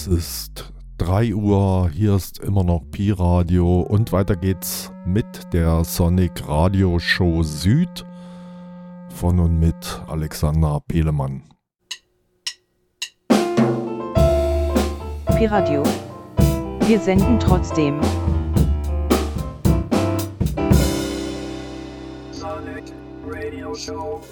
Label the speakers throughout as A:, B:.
A: Es ist 3 Uhr, hier ist immer noch Pi Radio und weiter geht's mit der Sonic Radio Show Süd von und mit Alexander Pelemann.
B: Pi Radio. Wir senden trotzdem.
C: Sonic Radio Show.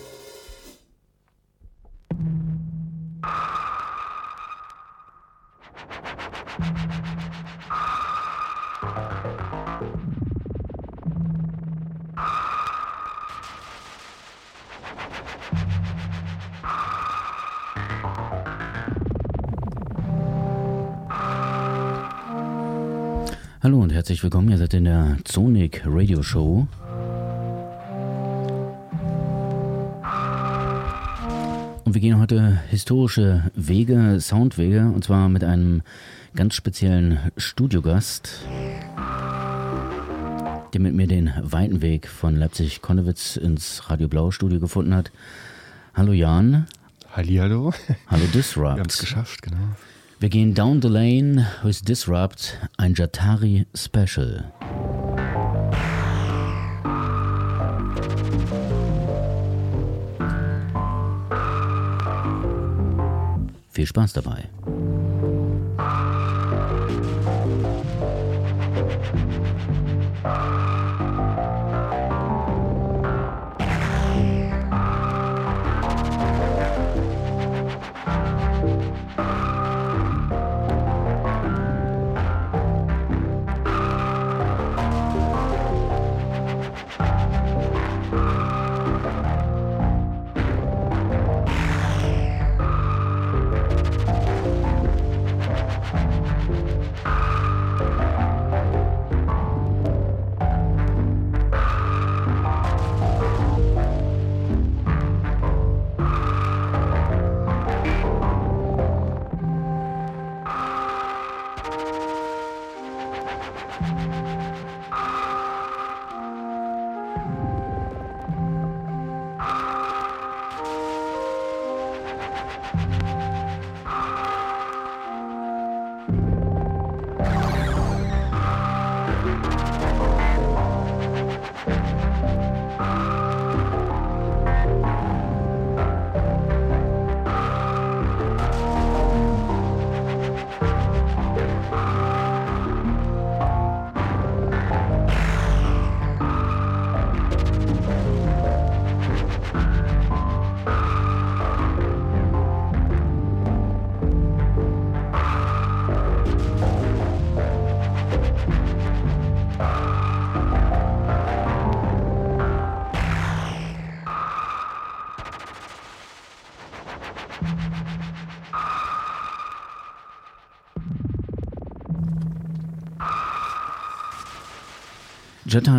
D: Radio Show. Und wir gehen heute historische Wege, Soundwege, und zwar mit einem ganz speziellen Studiogast, der mit mir den weiten Weg von Leipzig-Konnewitz ins Radio Blau Studio gefunden hat. Hallo Jan.
E: Hallihallo.
D: Hallo Disrupt.
E: Wir haben es geschafft, genau.
D: Wir gehen down the lane with Disrupt, ein Jatari Special. Viel Spaß dabei.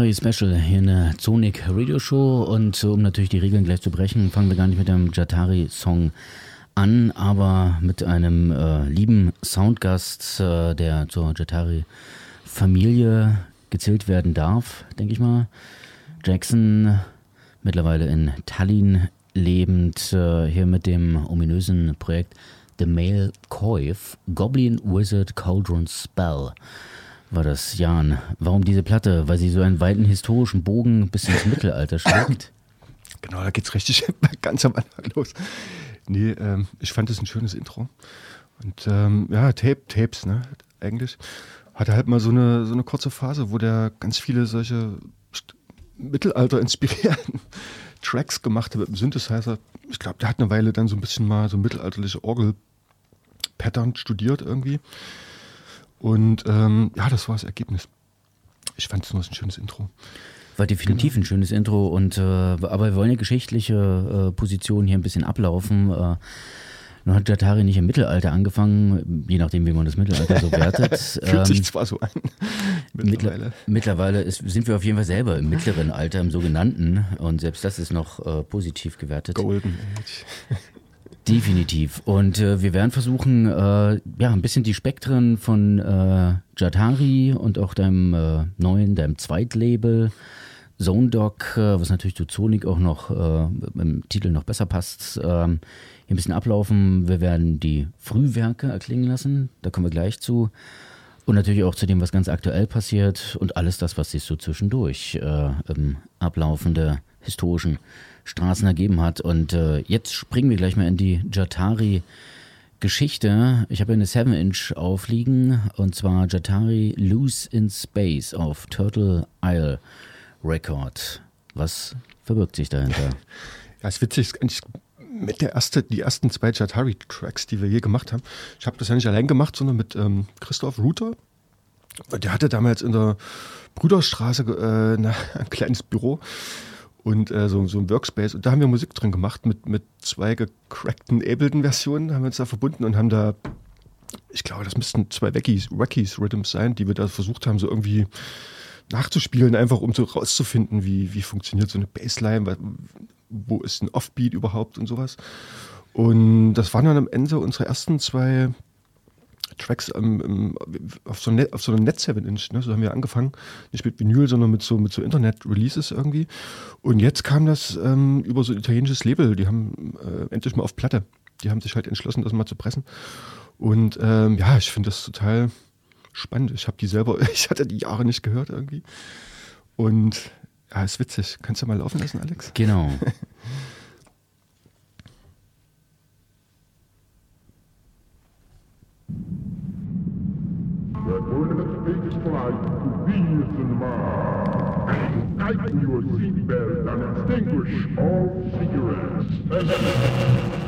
D: Jatari Special hier in der Sonic Radio Show und um natürlich die Regeln gleich zu brechen, fangen wir gar nicht mit einem Jatari Song an, aber mit einem äh, lieben Soundgast, äh, der zur Jatari Familie gezählt werden darf, denke ich mal. Jackson, mittlerweile in Tallinn lebend, äh, hier mit dem ominösen Projekt The Male Coif, Goblin Wizard Cauldron Spell war das, Jan. Warum diese Platte? Weil sie so einen weiten historischen Bogen bis ins Mittelalter schlägt?
E: Genau, da geht's richtig ganz am Anfang los. Nee, ähm, ich fand das ein schönes Intro. Und ähm, ja, Tape, Tapes, ne, eigentlich. Hatte halt mal so eine, so eine kurze Phase, wo der ganz viele solche Mittelalter inspirierten Tracks gemacht hat mit dem Synthesizer. Ich glaube, der hat eine Weile dann so ein bisschen mal so mittelalterliche Orgel-Pattern studiert irgendwie. Und ähm, ja, das war das Ergebnis. Ich fand es nur ein schönes Intro.
D: War definitiv genau. ein schönes Intro und äh, aber wir wollen ja geschichtliche äh, Positionen hier ein bisschen ablaufen. Äh, nun hat Jatari nicht im Mittelalter angefangen, je nachdem, wie man das Mittelalter so wertet.
E: Fühlt ähm, sich zwar so an.
D: Mittlerweile, mittlerweile ist, sind wir auf jeden Fall selber im mittleren Alter, im sogenannten. Und selbst das ist noch äh, positiv gewertet.
E: Golden Age.
D: Definitiv. Und äh, wir werden versuchen, äh, ja, ein bisschen die Spektren von äh, Jatari und auch deinem äh, neuen, deinem Zweitlabel Zone Dog, äh, was natürlich zu Sonic auch noch äh, im Titel noch besser passt, ähm, hier ein bisschen ablaufen. Wir werden die Frühwerke erklingen lassen, da kommen wir gleich zu. Und natürlich auch zu dem, was ganz aktuell passiert und alles das, was sich so zwischendurch im Ablaufen der historischen Straßen ergeben hat. Und äh, jetzt springen wir gleich mal in die Jatari Geschichte. Ich habe eine 7-Inch aufliegen und zwar Jatari Loose in Space auf Turtle Isle Record. Was verbirgt sich dahinter?
E: Ja, ist witzig, ist mit der erste, die ersten zwei Jatari-Tracks, die wir je gemacht haben. Ich habe das ja nicht allein gemacht, sondern mit ähm, Christoph Ruther. Der hatte damals in der Brüderstraße äh, ein kleines Büro und äh, so, so ein Workspace. Und da haben wir Musik drin gemacht mit, mit zwei gecrackten Ableton-Versionen, haben wir uns da verbunden und haben da, ich glaube, das müssten zwei Wackies, Wackies Rhythms sein, die wir da versucht haben, so irgendwie nachzuspielen, einfach um so rauszufinden, wie, wie funktioniert so eine Bassline, wo ist ein Offbeat überhaupt und sowas. Und das waren dann am Ende unsere ersten zwei Tracks ähm, auf, so Net, auf so einem Net 7-Inch. Ne? So haben wir angefangen, nicht mit Vinyl, sondern mit so, mit so Internet-Releases irgendwie. Und jetzt kam das ähm, über so ein italienisches Label. Die haben äh, endlich mal auf Platte. Die haben sich halt entschlossen, das mal zu pressen. Und ähm, ja, ich finde das total spannend. Ich habe die selber, ich hatte die Jahre nicht gehört irgendwie. Und ja, ist witzig. Kannst du mal laufen lassen, Alex?
D: Genau.
F: The tournament takes flight to Venus and Mars. Tighten your seatbelt and extinguish all cigarettes.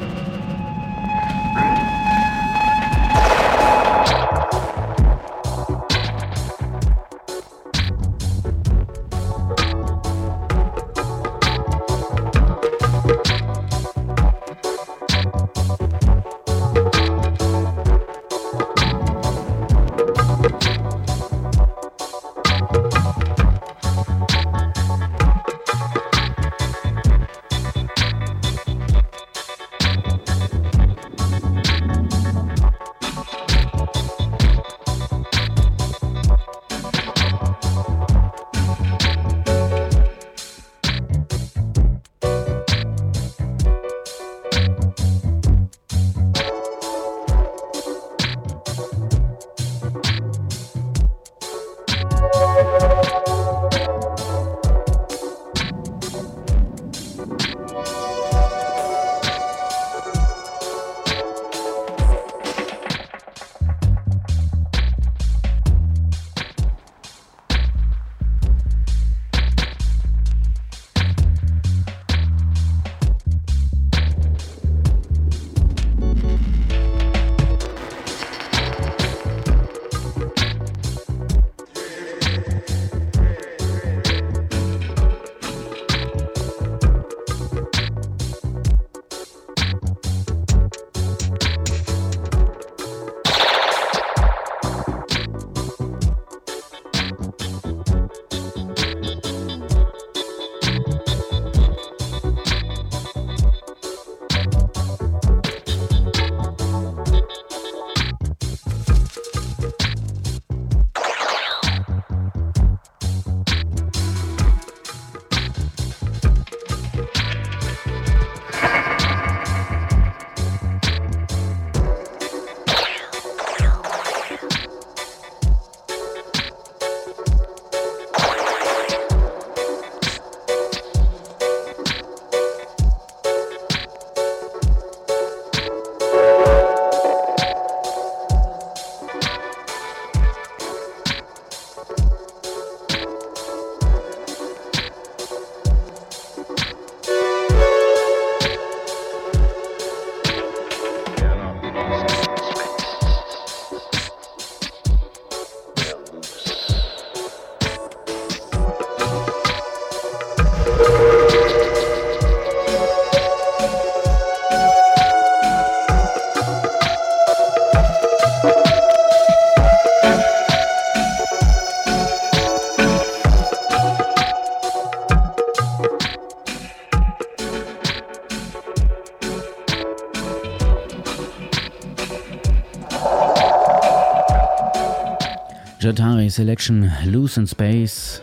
D: Selection Loose in Space.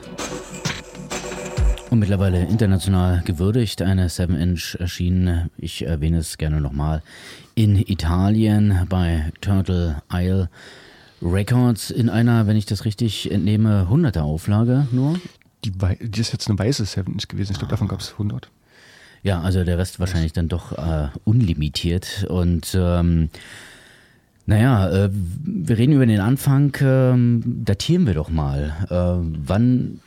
D: Und mittlerweile international gewürdigt, eine 7-Inch erschienen, ich erwähne es gerne nochmal, in Italien bei Turtle Isle Records in einer, wenn ich das richtig entnehme, 100er Auflage nur.
E: Die, die ist jetzt eine weiße 7-Inch gewesen. Ich glaube, davon gab es 100.
D: Ja, also der Rest wahrscheinlich dann doch äh, unlimitiert. Und ähm, naja, äh, wir reden über den Anfang. Ähm, datieren wir doch mal. Äh, wann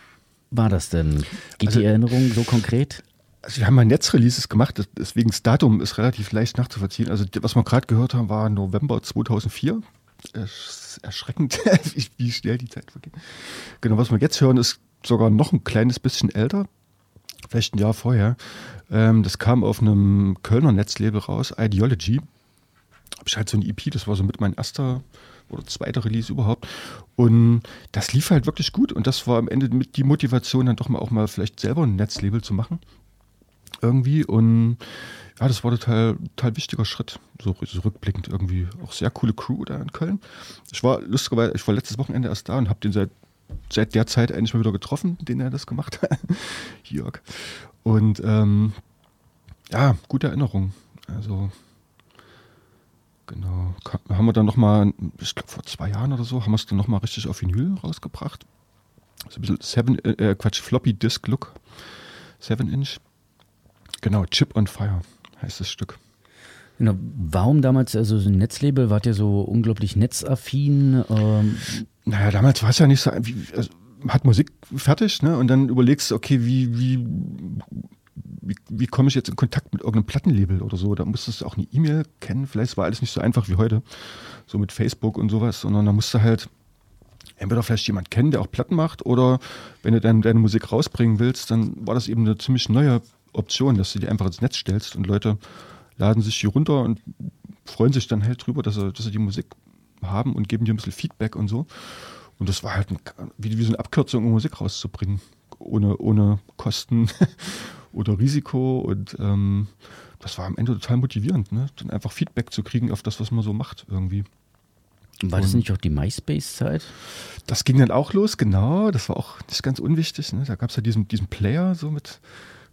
D: war das denn? Geht
E: Also-
D: die Erinnerung so konkret?
E: Also wir haben mal Netzreleases gemacht, deswegen das Datum ist relativ leicht nachzuvollziehen. Also was wir gerade gehört haben, war November 2004. Es ist erschreckend, wie, wie schnell die Zeit vergeht. Genau, was wir jetzt hören, ist sogar noch ein kleines bisschen älter, vielleicht ein Jahr vorher. Ähm, das kam auf einem Kölner Netzlabel raus, Ideology. Hab ich halt so ein EP, das war so mit mein erster oder zweiter Release überhaupt. Und das lief halt wirklich gut. Und das war am Ende mit die Motivation, dann doch mal auch mal vielleicht selber ein Netzlabel zu machen irgendwie und ja, das war total, total wichtiger Schritt, so, so rückblickend irgendwie. Auch sehr coole Crew da in Köln. Ich war lustigerweise, ich war letztes Wochenende erst da und habe den seit, seit der Zeit eigentlich mal wieder getroffen, den er das gemacht hat, Jörg. Und ähm, ja, gute Erinnerung. Also genau, haben wir dann nochmal, ich glaube vor zwei Jahren oder so, haben wir es dann nochmal richtig auf Vinyl rausgebracht. So ein bisschen Seven, äh, Quatsch, Floppy Disk Look. 7 Inch. Genau, Chip on Fire heißt das Stück.
D: Genau. Warum damals, also so ein Netzlabel, wart ihr so unglaublich netzaffin? Ähm,
E: Naja, damals war es ja nicht so, wie, also, hat Musik fertig, ne? Und dann überlegst du, okay, wie, wie, wie, wie komme ich jetzt in Kontakt mit irgendeinem Plattenlabel oder so? Da musstest du auch eine E-Mail kennen. Vielleicht war alles nicht so einfach wie heute, so mit Facebook und sowas, sondern da musst du halt entweder vielleicht jemand kennen, der auch Platten macht, oder wenn du dann deine Musik rausbringen willst, dann war das eben eine ziemlich neue Option, dass du die einfach ins Netz stellst und Leute laden sich hier runter und freuen sich dann halt drüber, dass sie, dass sie die Musik haben und geben dir ein bisschen Feedback und so. Und das war halt ein, wie, wie so eine Abkürzung, um Musik rauszubringen, ohne, ohne Kosten oder Risiko. Und ähm, das war am Ende total motivierend, ne? dann einfach Feedback zu kriegen auf das, was man so macht irgendwie.
D: war das nicht auch die MySpace-Zeit?
E: Das ging dann auch los, genau. Das war auch nicht ganz unwichtig. Ne? Da gab es ja diesen, diesen Player so mit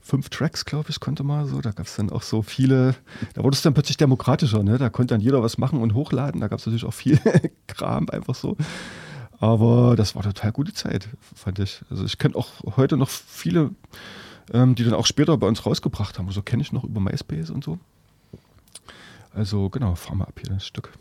E: fünf Tracks, glaube ich, konnte man so. Da gab es dann auch so viele, da wurde es dann plötzlich demokratischer. Ne? Da konnte dann jeder was machen und hochladen. Da gab es natürlich auch viel Kram einfach so. Aber das war total gute Zeit, fand ich. Also ich kenne auch heute noch viele, ähm, die dann auch später bei uns rausgebracht haben. So kenne ich noch über MySpace und so. Also genau, fahr mal ab hier das Stück.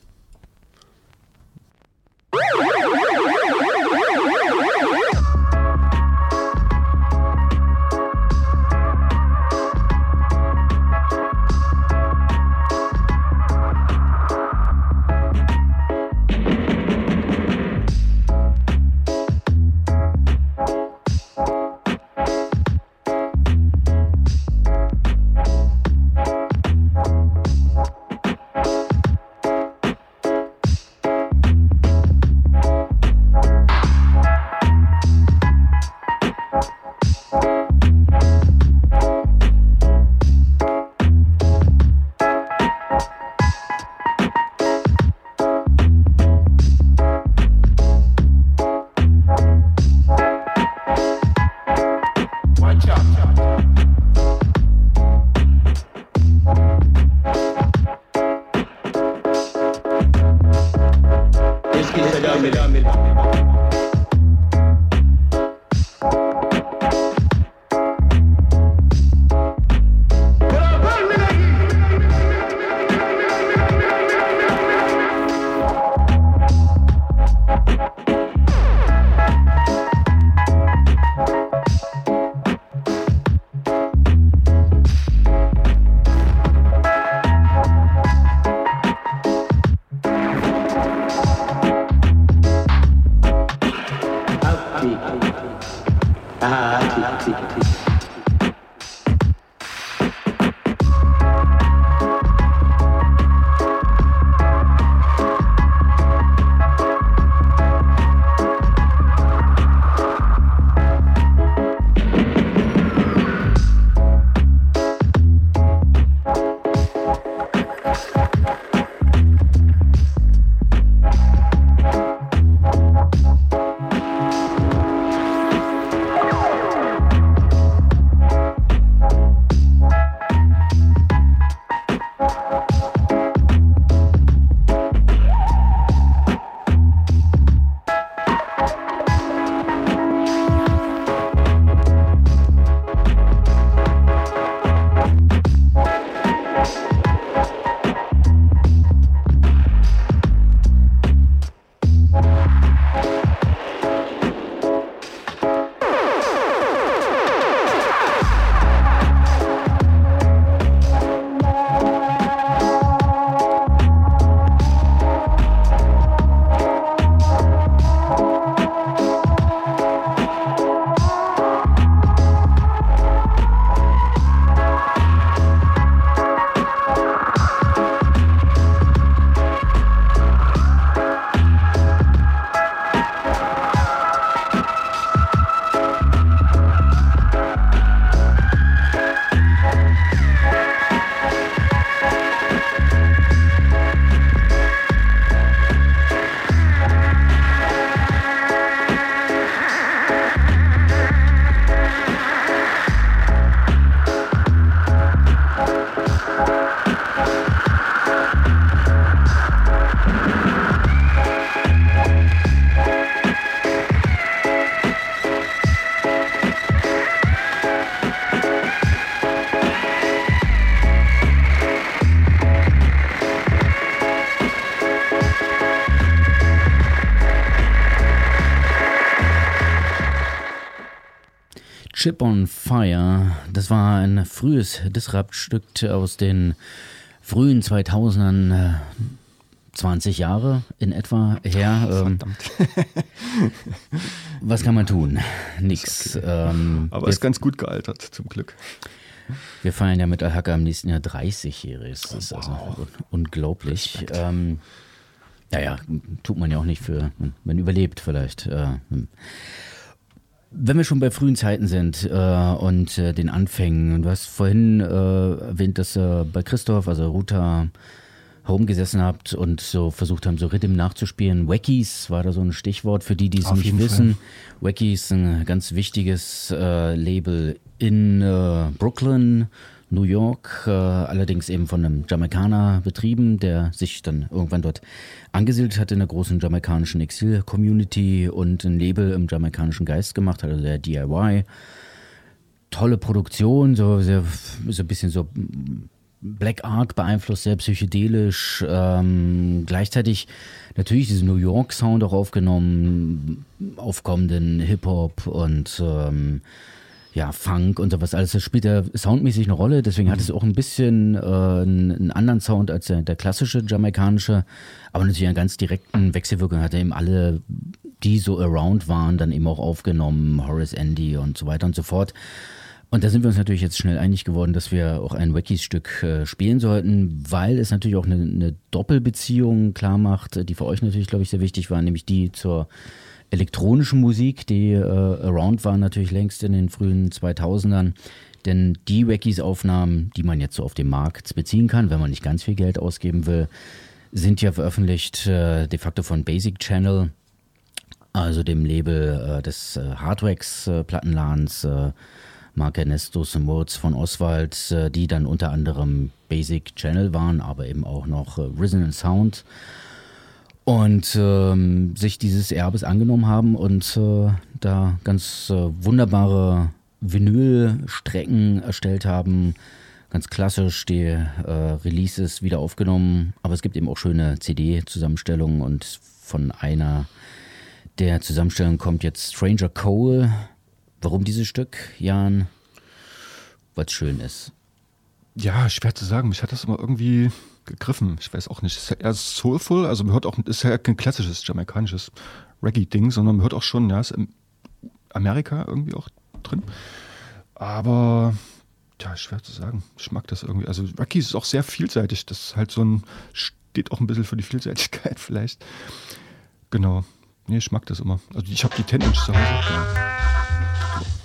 D: Chip on Fire, das war ein frühes Disrupt-Stück aus den frühen 2000ern, 20 Jahre in etwa her. Ähm, was kann man tun? Nix.
E: Okay.
D: Ähm,
E: Aber ist ganz gut gealtert, zum Glück.
D: wir feiern ja mit Al-Haka im nächsten Jahr 30-Jähriges. Das ist also un unglaublich. Ähm, naja, tut man ja auch nicht für, man überlebt vielleicht. Äh, wenn wir schon bei frühen Zeiten sind äh, und äh, den Anfängen, du hast vorhin äh, erwähnt, dass äh, bei Christoph, also Ruta, Home gesessen habt und so versucht haben, so Rhythm nachzuspielen. Wackies war da so ein Stichwort für die, die es nicht wissen. Wackies ist ein ganz wichtiges äh, Label in äh, Brooklyn, New York, äh, allerdings eben von einem Jamaikaner betrieben, der sich dann irgendwann dort angesiedelt hat in der großen jamaikanischen Exil-Community und ein Label im jamaikanischen Geist gemacht hat, also der DIY. Tolle Produktion, so, sehr, so ein bisschen so Black Art beeinflusst, sehr psychedelisch, ähm, gleichzeitig natürlich diesen New York Sound auch aufgenommen, aufkommenden Hip-Hop und ähm, ja, Funk und sowas alles. Das spielt ja soundmäßig eine Rolle, deswegen hat es auch ein bisschen äh, einen, anderen Sound als der, der klassische jamaikanische, aber natürlich einen ganz direkten Wechselwirkung hat er eben alle, die so around waren, dann eben auch aufgenommen, Horace Andy und so weiter und so fort. Und da sind wir uns natürlich jetzt schnell einig geworden, dass wir auch ein Wackies-Stück äh, spielen sollten, weil es natürlich auch eine, eine Doppelbeziehung klar macht, die für euch natürlich, glaube ich, sehr wichtig war, nämlich die zur elektronischen Musik, die äh, around war natürlich längst in den frühen 2000ern. Denn die Wackies-Aufnahmen, die man jetzt so auf dem Markt beziehen kann, wenn man nicht ganz viel Geld ausgeben will, sind ja veröffentlicht äh, de facto von Basic Channel, also dem Label äh, des äh, Hardwax-Plattenladens. Äh, Mark Ernestus und Moritz von Oswald, äh, die dann unter anderem Basic Channel waren, aber eben auch noch äh, Resonant Sound und ähm, sich dieses Erbes angenommen haben und äh, da ganz äh, wunderbare Vinylstrecken erstellt haben. Ganz klassisch die äh, Releases wieder aufgenommen, aber es gibt eben auch schöne CD-Zusammenstellungen und von einer der Zusammenstellungen kommt jetzt Stranger Cole. Warum dieses Stück, Jan? Weil es schön ist.
E: Ja, schwer zu sagen. Mich hat das immer irgendwie gegriffen. Ich weiß auch nicht. Ist eher soulful, also man hört auch, ist ja kein klassisches jamaikanisches Reggae-Ding, sondern man hört auch schon, ja, ist in Amerika irgendwie auch drin. Aber, ja, schwer zu sagen. Ich mag das irgendwie. Also Reggae ist auch sehr vielseitig. Das ist halt so ein, steht auch ein bisschen für die Vielseitigkeit vielleicht. Genau. Nee, ich mag das immer. Also ich habe die 10 Inch zu Hause. Genau.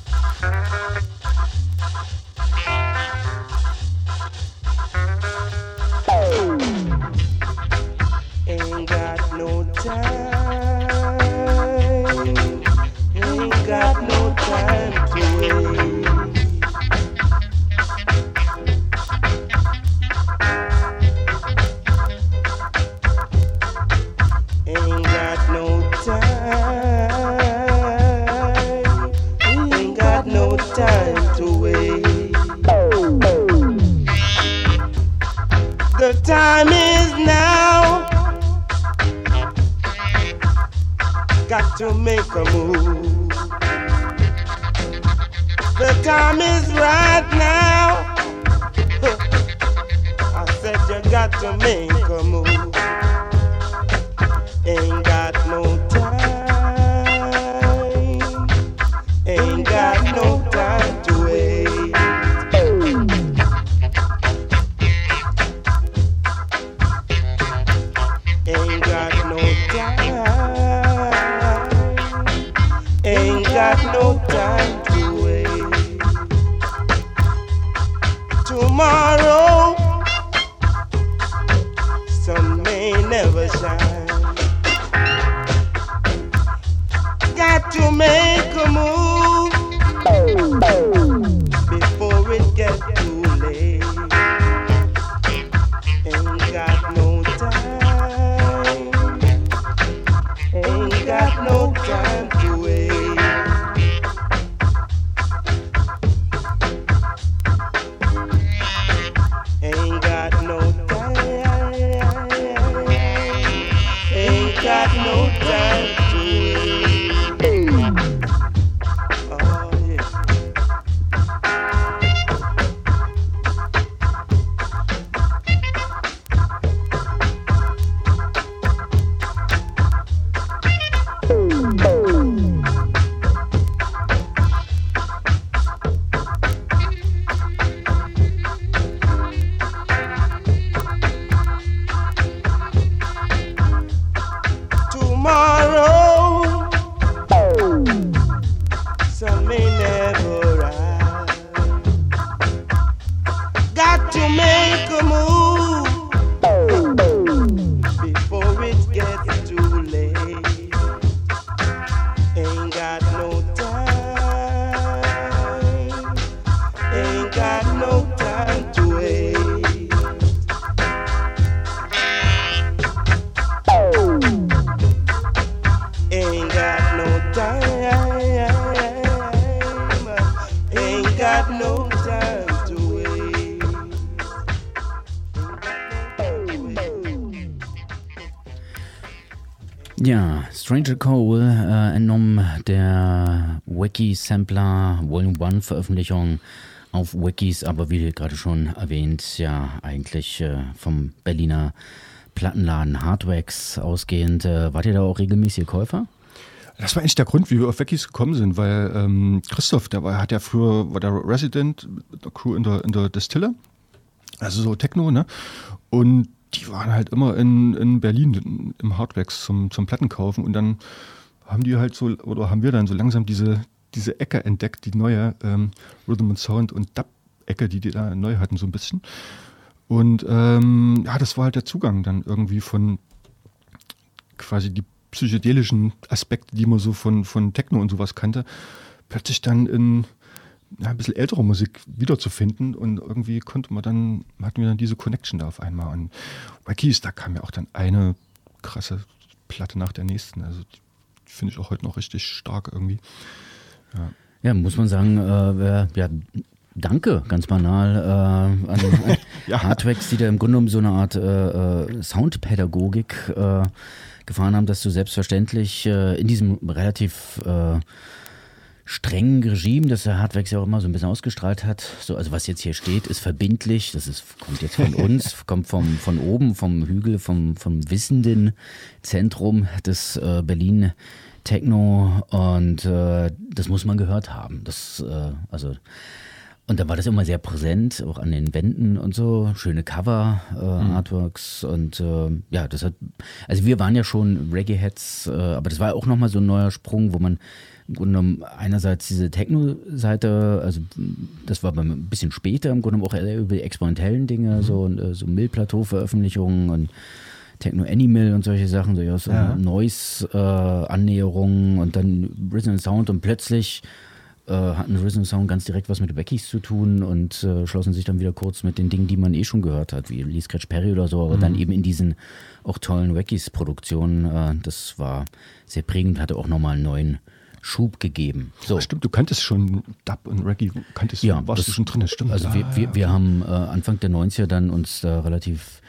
G: To make a move. The time is right now. I said you got to make a move.
D: Stranger Cole, äh, entnommen der Wiki Sampler Volume 1 Veröffentlichung auf Wikis, aber wie gerade schon erwähnt, ja eigentlich äh, vom Berliner Plattenladen Hardwax ausgehend. Äh, wart ihr da auch regelmäßige Käufer?
E: Das war eigentlich der Grund, wie wir auf Wekis gekommen sind, weil ähm, Christoph, der war, hat ja früher, war der Resident der Crew in der, in der Distille, also so Techno, ne? Und die waren halt immer in, in Berlin im Hardwax zum, zum Plattenkaufen und dann haben die halt so, oder haben wir dann so langsam diese, diese Ecke entdeckt, die neue ähm, Rhythm and Sound und Dub-Ecke, die die da neu hatten, so ein bisschen. Und ähm, ja, das war halt der Zugang dann irgendwie von quasi die psychedelischen Aspekte, die man so von, von Techno und sowas kannte, plötzlich dann in ja, ein bisschen ältere Musik wiederzufinden und irgendwie konnte man dann, hatten wir dann diese Connection da auf einmal. Und Wackies, da kam ja auch dann eine krasse Platte nach der nächsten. Also finde ich auch heute noch richtig stark irgendwie.
D: Ja, muss man sagen, äh, ja, danke, ganz banal, äh, an, an
E: Ja.
D: Hardwax, die da im Grunde genommen so eine Art äh, äh, Soundpädagogik äh, gefahren haben, dass du selbstverständlich äh, in diesem relativ äh, strengen Regime, das der Hardwax ja auch immer so ein bisschen ausgestrahlt hat, so, also was jetzt hier steht, ist verbindlich, das ist, kommt jetzt von uns, kommt vom, von oben, vom Hügel, vom, vom wissenden Zentrum des äh, Berlin Techno. Und äh, das muss man gehört haben. Das, äh, also und da war das immer sehr präsent, auch an den Wänden und so. Schöne Cover, äh, Artworks und äh, ja, das hat, also wir waren ja schon Reggae-Heads, äh, aber das war auch nochmal so ein neuer Sprung, wo man im Grunde genommen einerseits diese Techno-Seite, also das war ein bisschen später im Grunde genommen auch eher über die experimentellen Dinge, so, und, äh, so Mill-Plateau-Veröffentlichungen und Techno Animal und solche Sachen, so, ja, so
E: Ja.
D: Noise-Annäherungen und dann Rhythm Sound und plötzlich äh, hatten Rhythm Sound ganz direkt was mit Beckys zu tun und äh, schlossen sich dann wieder kurz mit den Dingen, die man eh schon gehört hat, wie Lee Scratch Perry oder so, aber dann eben in diesen auch tollen Wackies-Produktionen. Äh, das war sehr prägend, hatte auch nochmal einen neuen Schub gegeben. So.
E: Stimmt, du kanntest schon Dub und Reggae, kanntest
D: Ja,
E: du, warst
D: das-
E: du schon drin, das stimmt.
D: Also
E: ja,
D: wir, wir,
E: ja,
D: wir haben äh, Anfang der 90er dann uns da relativ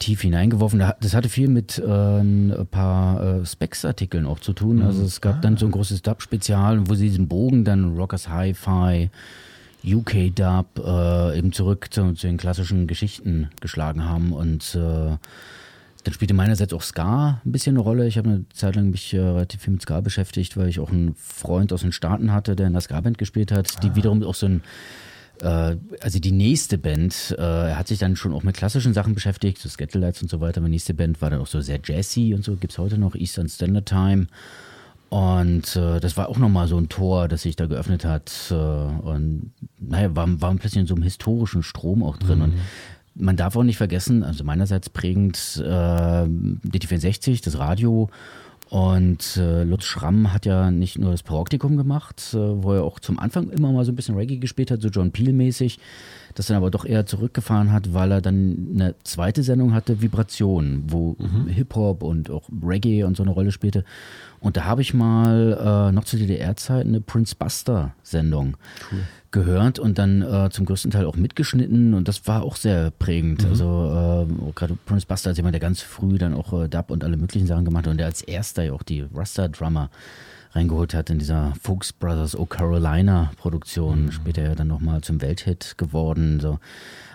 D: tief hineingeworfen. Da- Das hatte viel mit äh, ein paar äh, Specs-Artikeln auch zu tun. Also es gab dann so ein großes Dub-Spezial, wo sie diesen Bogen dann Rockers Hi-Fi, UK Dub äh, eben zurück zu, zu den klassischen Geschichten geschlagen haben und äh, dann spielte meinerseits auch Ska ein bisschen eine Rolle. Ich habe eine Zeit lang mich äh, relativ viel mit Ska beschäftigt, weil ich auch einen Freund aus den Staaten hatte, der in der Ska-Band gespielt hat, die wiederum auch so ein äh, also die nächste Band, äh, er hat sich dann schon auch mit klassischen Sachen beschäftigt, so Scatterlights und so weiter. Die nächste Band war dann auch so sehr jazzy und so, gibt's heute noch, Eastern Standard Time. Und äh, das war auch nochmal so ein Tor, das sich da geöffnet hat. Äh, und naja, war, war plötzlich in so einem historischen Strom auch drin. Und man darf auch nicht vergessen, also meinerseits prägend äh, DT64, das Radio. Und äh, Lutz Schramm hat ja nicht nur das Praktikum gemacht, äh, wo er auch zum Anfang immer mal so ein bisschen Reggae gespielt hat, so John Peel-mäßig, das dann aber doch eher zurückgefahren hat, weil er dann eine zweite Sendung hatte, Vibration, wo Hip-Hop und auch Reggae und so eine Rolle spielte. Und da habe ich mal äh, noch zu DDR-Zeiten eine Prince Buster-Sendung gehört und dann äh, zum größten Teil auch mitgeschnitten und das war auch sehr prägend. Also äh, gerade Prince Buster als jemand, der ganz früh dann auch äh, Dub und alle möglichen Sachen gemacht hat und der als erster ja auch die Rasta-Drummer reingeholt hat in dieser Fuchs Brothers O Carolina Produktion, später ja dann nochmal zum Welthit geworden. So.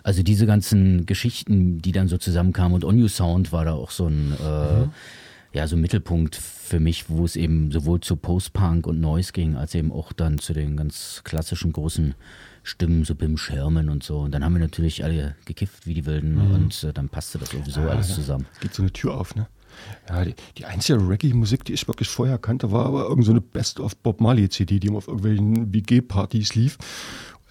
D: Also diese ganzen Geschichten, die dann so zusammenkamen und On You Sound war da auch so ein äh, ja, so ein Mittelpunkt für mich, wo es eben sowohl zu Post-Punk und Noise ging, als eben auch dann zu den ganz klassischen großen Stimmen, so Bim Sherman und so. Und dann haben wir natürlich alle gekifft wie die Wilden und äh, dann passte das sowieso alles zusammen.
E: Geht so eine Tür auf, ne? Ja, die, die einzige Reggae-Musik, die ich wirklich vorher kannte, war aber irgendeine so Best of Bob Marley-CD, die auf irgendwelchen BG-Partys lief.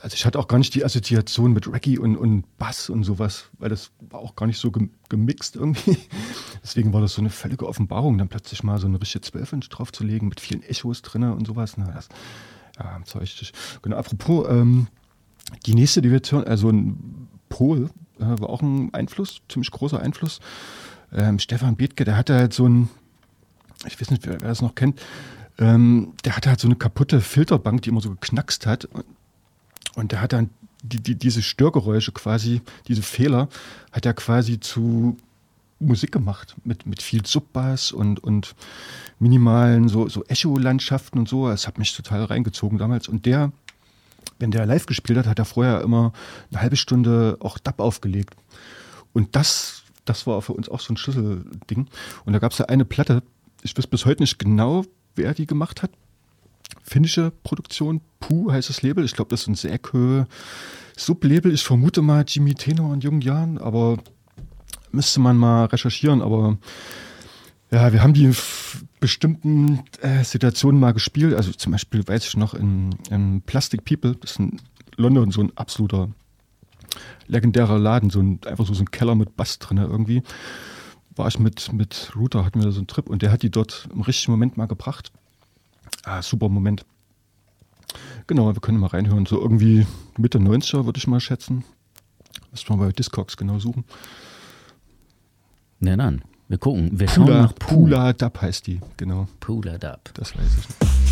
E: Also ich hatte auch gar nicht die Assoziation mit Reggae und, und Bass und sowas, weil das war auch gar nicht so gemixt irgendwie. Deswegen war das so eine völlige Offenbarung, dann plötzlich mal so eine richtige 12-Inch draufzulegen mit vielen Echos drin und sowas. Na, das, ja, zeug. Genau, apropos, ähm, die nächste, die wir hören, also ein Pol, äh, war auch ein Einfluss, ziemlich großer Einfluss. Ähm, Stefan Bethke, der hatte halt so ein, ich weiß nicht, wer, das noch kennt, ähm, der hatte halt so eine kaputte Filterbank, die immer so geknackst hat. Und, und der hat dann die, die, diese Störgeräusche quasi, diese Fehler, hat er quasi zu Musik gemacht mit, mit viel Subbass und, und minimalen so, so Echo-Landschaften und so. Das hat mich total reingezogen damals. Und der, wenn der live gespielt hat, hat er vorher immer eine halbe Stunde auch Dub aufgelegt. Und das, das war für uns auch so ein Schlüsselding. Und da gab es ja eine Platte, ich weiß bis heute nicht genau, wer die gemacht hat. Finnische Produktion, Puh heißt das Label. Ich glaube, das ist ein Säkhöhe Sublabel. Ich vermute mal Jimmy Tenor in jungen Jahren, aber müsste man mal recherchieren. Aber ja, wir haben die in bestimmten äh, Situationen mal gespielt. Also zum Beispiel weiß ich noch in, in Plastic People, das ist in London so ein absoluter legendärer Laden, so ein, einfach so, so ein Keller mit Bass drin irgendwie. War ich mit, mit Router, hatten wir da so einen Trip und der hat die dort im richtigen Moment mal gebracht. Ah, super Moment. Genau, wir können mal reinhören. So irgendwie Mitte 90er würde ich mal schätzen. Müssen wir bei Discogs genau suchen.
D: Na dann, wir gucken. Wir schauen
E: Pula,
D: nach Pula.
E: Pula Dub heißt die, genau.
D: Pula Dub.
E: Das weiß ich nicht.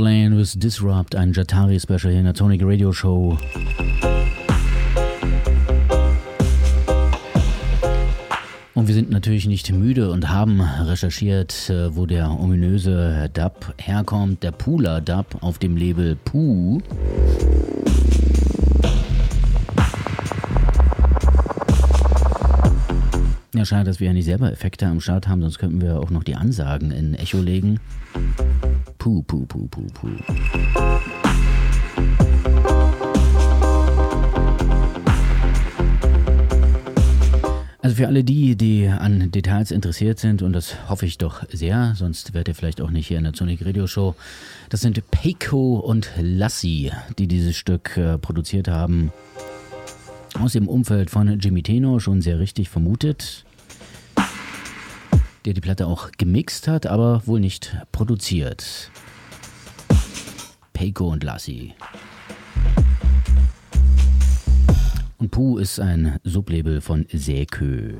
D: Lane with Disrupt, ein Jatari-Special hier in der Tonic Radio Show. Und wir sind natürlich nicht müde und haben recherchiert, äh, wo der ominöse Dub herkommt. Der Pula Dub auf dem Label Pooh. Ja, schade, dass wir ja nicht selber Effekte am Start haben, sonst könnten wir auch noch die Ansagen in Echo legen. Puh, puh, puh, puh, puh. Also für alle die, die an Details interessiert sind, und das hoffe ich doch sehr, sonst wärt ihr vielleicht auch nicht hier in der Sonic Radio Show, das sind Peiko und Lassie, die dieses Stück äh, produziert haben. Aus dem Umfeld von Jimmy Tenor, schon sehr richtig vermutet. Der die Platte auch gemixt hat, aber wohl nicht produziert. Peiko und Lassie. Und Puh ist ein Sublabel von Säkö.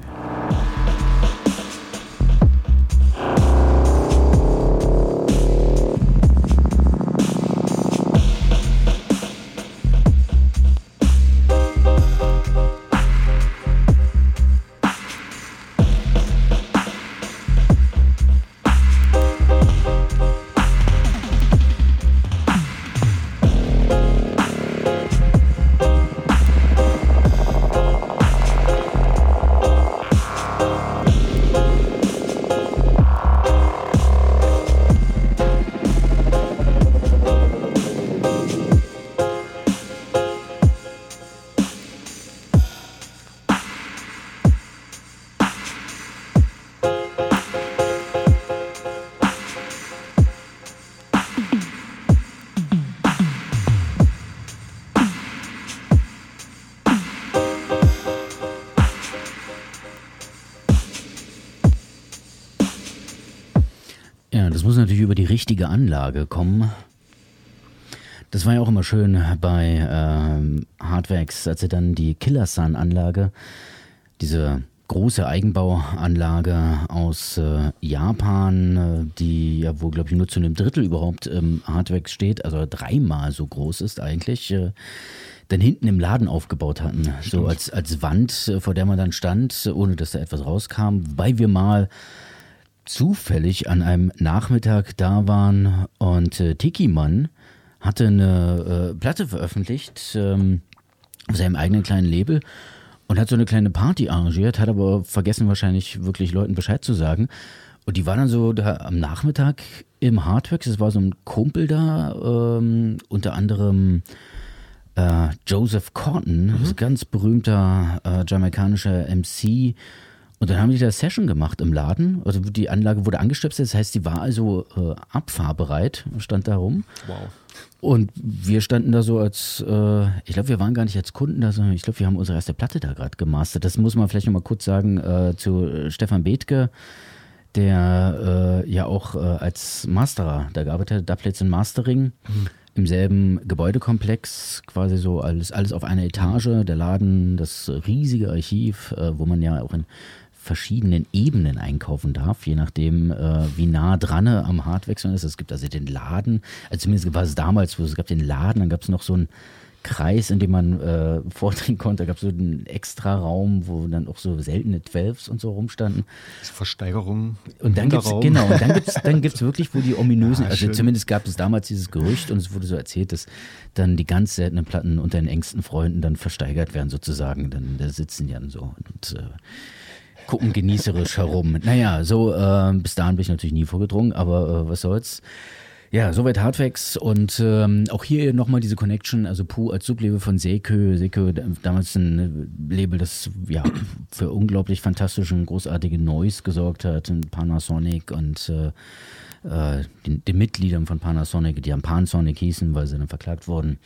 D: Richtige Anlage kommen. Das war ja auch immer schön bei ähm, Hardwax, als sie dann die Killer Sun Anlage, diese große Eigenbauanlage aus äh, Japan, äh, die ja wohl, glaube ich, nur zu einem Drittel überhaupt im Hardwax steht, also dreimal so groß ist eigentlich, äh, dann hinten im Laden aufgebaut hatten. So als, als Wand, äh, vor der man dann stand, ohne dass da etwas rauskam. Wobei wir mal zufällig an einem Nachmittag da waren und äh, Tiki Mann hatte eine äh, Platte veröffentlicht ähm, auf seinem eigenen kleinen Label und hat so eine kleine Party arrangiert, hat aber vergessen wahrscheinlich wirklich Leuten Bescheid zu sagen. Und die war dann so da am Nachmittag im Hardworks, es war so ein Kumpel da, ähm, unter anderem äh, Joseph Corton, ein ganz berühmter äh, jamaikanischer MC. Und dann haben die da Session gemacht im Laden. Also die Anlage wurde angestöpselt, das heißt, die war also äh, abfahrbereit, stand da rum.
E: Wow.
D: Und wir standen da so als, äh, ich glaube, wir waren gar nicht als Kunden da, sondern ich glaube, wir haben unsere erste Platte da gerade gemastert. Das muss man vielleicht nochmal kurz sagen äh, zu äh, Stefan Bethke, der äh, ja auch äh, als Masterer da gearbeitet hat, Doublets in Mastering. Im selben Gebäudekomplex, quasi so alles, alles auf einer Etage, der Laden, das riesige Archiv, äh, wo man ja auch in verschiedenen Ebenen einkaufen darf, je nachdem, äh, wie nah dran er am Hardwechsel ist. Es gibt also den Laden, also zumindest war es damals, wo es gab den Laden, dann gab es noch so einen Kreis, in dem man äh, vordringen konnte. Da gab es so einen extra Raum, wo dann auch so seltene Twelves und so rumstanden.
E: Versteigerung.
D: Und dann gibt's,
E: Hinterraum.
D: genau, und dann gibt's, dann gibt's wirklich, wo die ominösen,
E: Ja,
D: also
E: schön.
D: zumindest gab es damals dieses Gerücht und es wurde so erzählt, dass dann die ganz seltenen Platten unter den engsten Freunden dann versteigert werden sozusagen. Dann da sitzen die dann so und äh, gucken genießerisch herum. Naja, so äh, bis dahin bin ich natürlich nie vorgedrungen, aber äh, was soll's. Ja, soweit Hardfax und ähm, auch hier nochmal diese Connection, also Pooh als Sublabel von Seikö. Seikö, damals ein Label, das ja für unglaublich fantastischen, großartige Noise gesorgt hat, in Panasonic und äh, äh, den, den Mitgliedern von Panasonic, die am Pansonic hießen, weil sie dann verklagt wurden.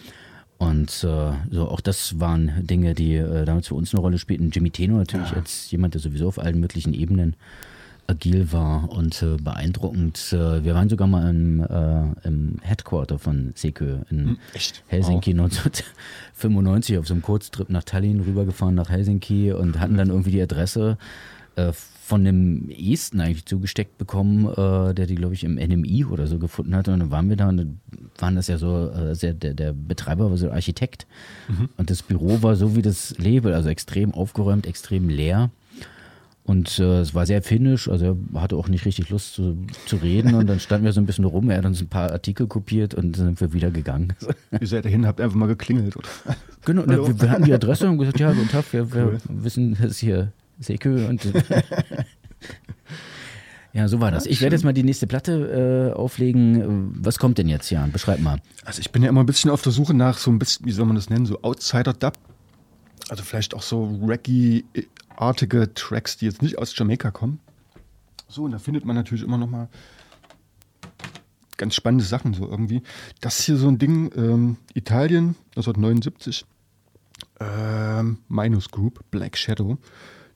D: Und äh, so auch das waren Dinge, die äh, damals für uns eine Rolle spielten. Jimmy Tenor natürlich als jemand, der sowieso auf allen möglichen Ebenen agil war und äh, beeindruckend. Äh, wir waren sogar mal im, äh, im Headquarter von Sekö in
E: echt?
D: Helsinki 1995 auf so einem Kurztrip nach Tallinn rübergefahren nach Helsinki und hatten dann irgendwie die Adresse äh, von einem Esten eigentlich zugesteckt bekommen, äh, der die, glaube ich, im NMI oder so gefunden hat. Und dann waren wir da und dann waren das ja so, äh, sehr, der, der Betreiber war so Architekt. Und das Büro war so wie das Label, also extrem aufgeräumt, extrem leer. Und äh, es war sehr finnisch, also er hatte auch nicht richtig Lust zu, zu reden. Und dann standen wir so ein bisschen rum. Er hat uns ein paar Artikel kopiert und dann sind wir wieder gegangen.
E: Ihr seid dahin, habt einfach mal geklingelt, oder?
D: Genau, na, wir, wir hatten die Adresse und gesagt, ja, guten Tag, wir, wir wissen, das ist hier Sekö und ja, so war das. Ich werde jetzt mal die nächste Platte äh, auflegen. Was kommt denn jetzt, Jan? Beschreib mal.
E: Also ich bin ja immer ein bisschen auf der Suche nach so ein bisschen, wie soll man das nennen, so Outsider-Dub. Also vielleicht auch so Reggae-artige Tracks, die jetzt nicht aus Jamaika kommen. So, und da findet man natürlich immer noch mal ganz spannende Sachen so irgendwie. Das ist hier so ein Ding, ähm, Italien, 1979, ähm, Minus Group, Black Shadow.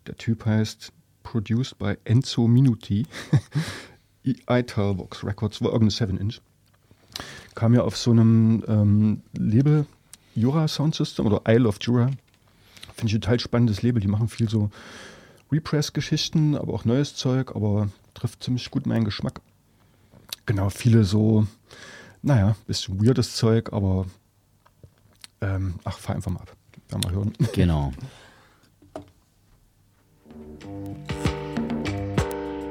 E: Der Typ heißt Produced by Enzo Minuti. Italvox Records, war irgendeine 7-Inch. Kam ja auf so einem ähm, Label, Jura Sound System oder Isle of Jura. Finde ich ein total spannendes Label. Die machen viel so Repress-Geschichten, aber auch neues Zeug, aber trifft ziemlich gut meinen Geschmack. Genau, viele so, naja, bisschen weirdes Zeug, aber ähm, ach, fahr einfach mal ab. Ja, mal hören.
D: Genau.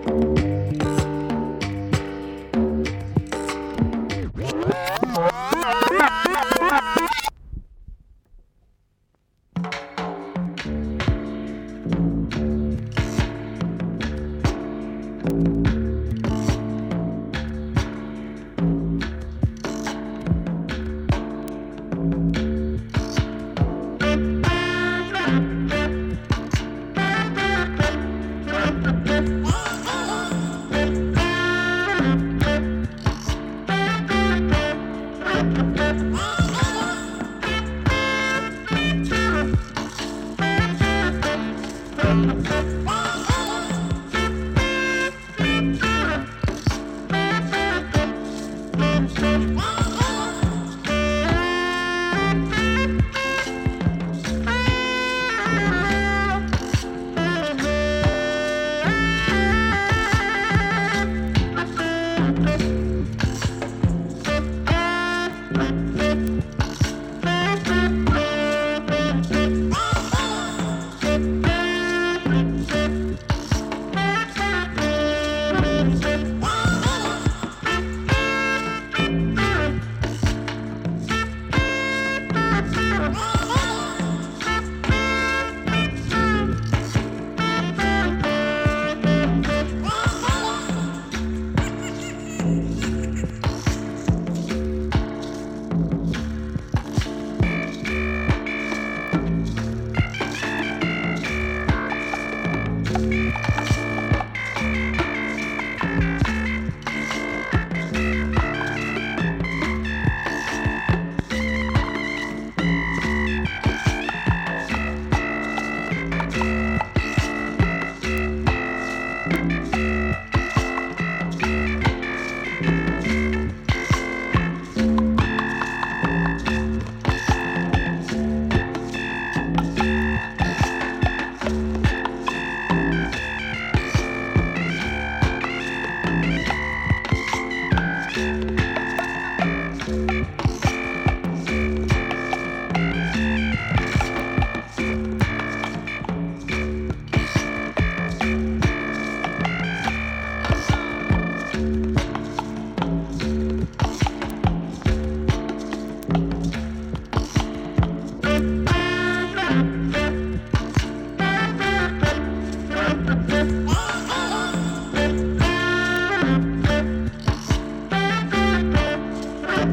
D: Thank you.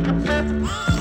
D: Oh!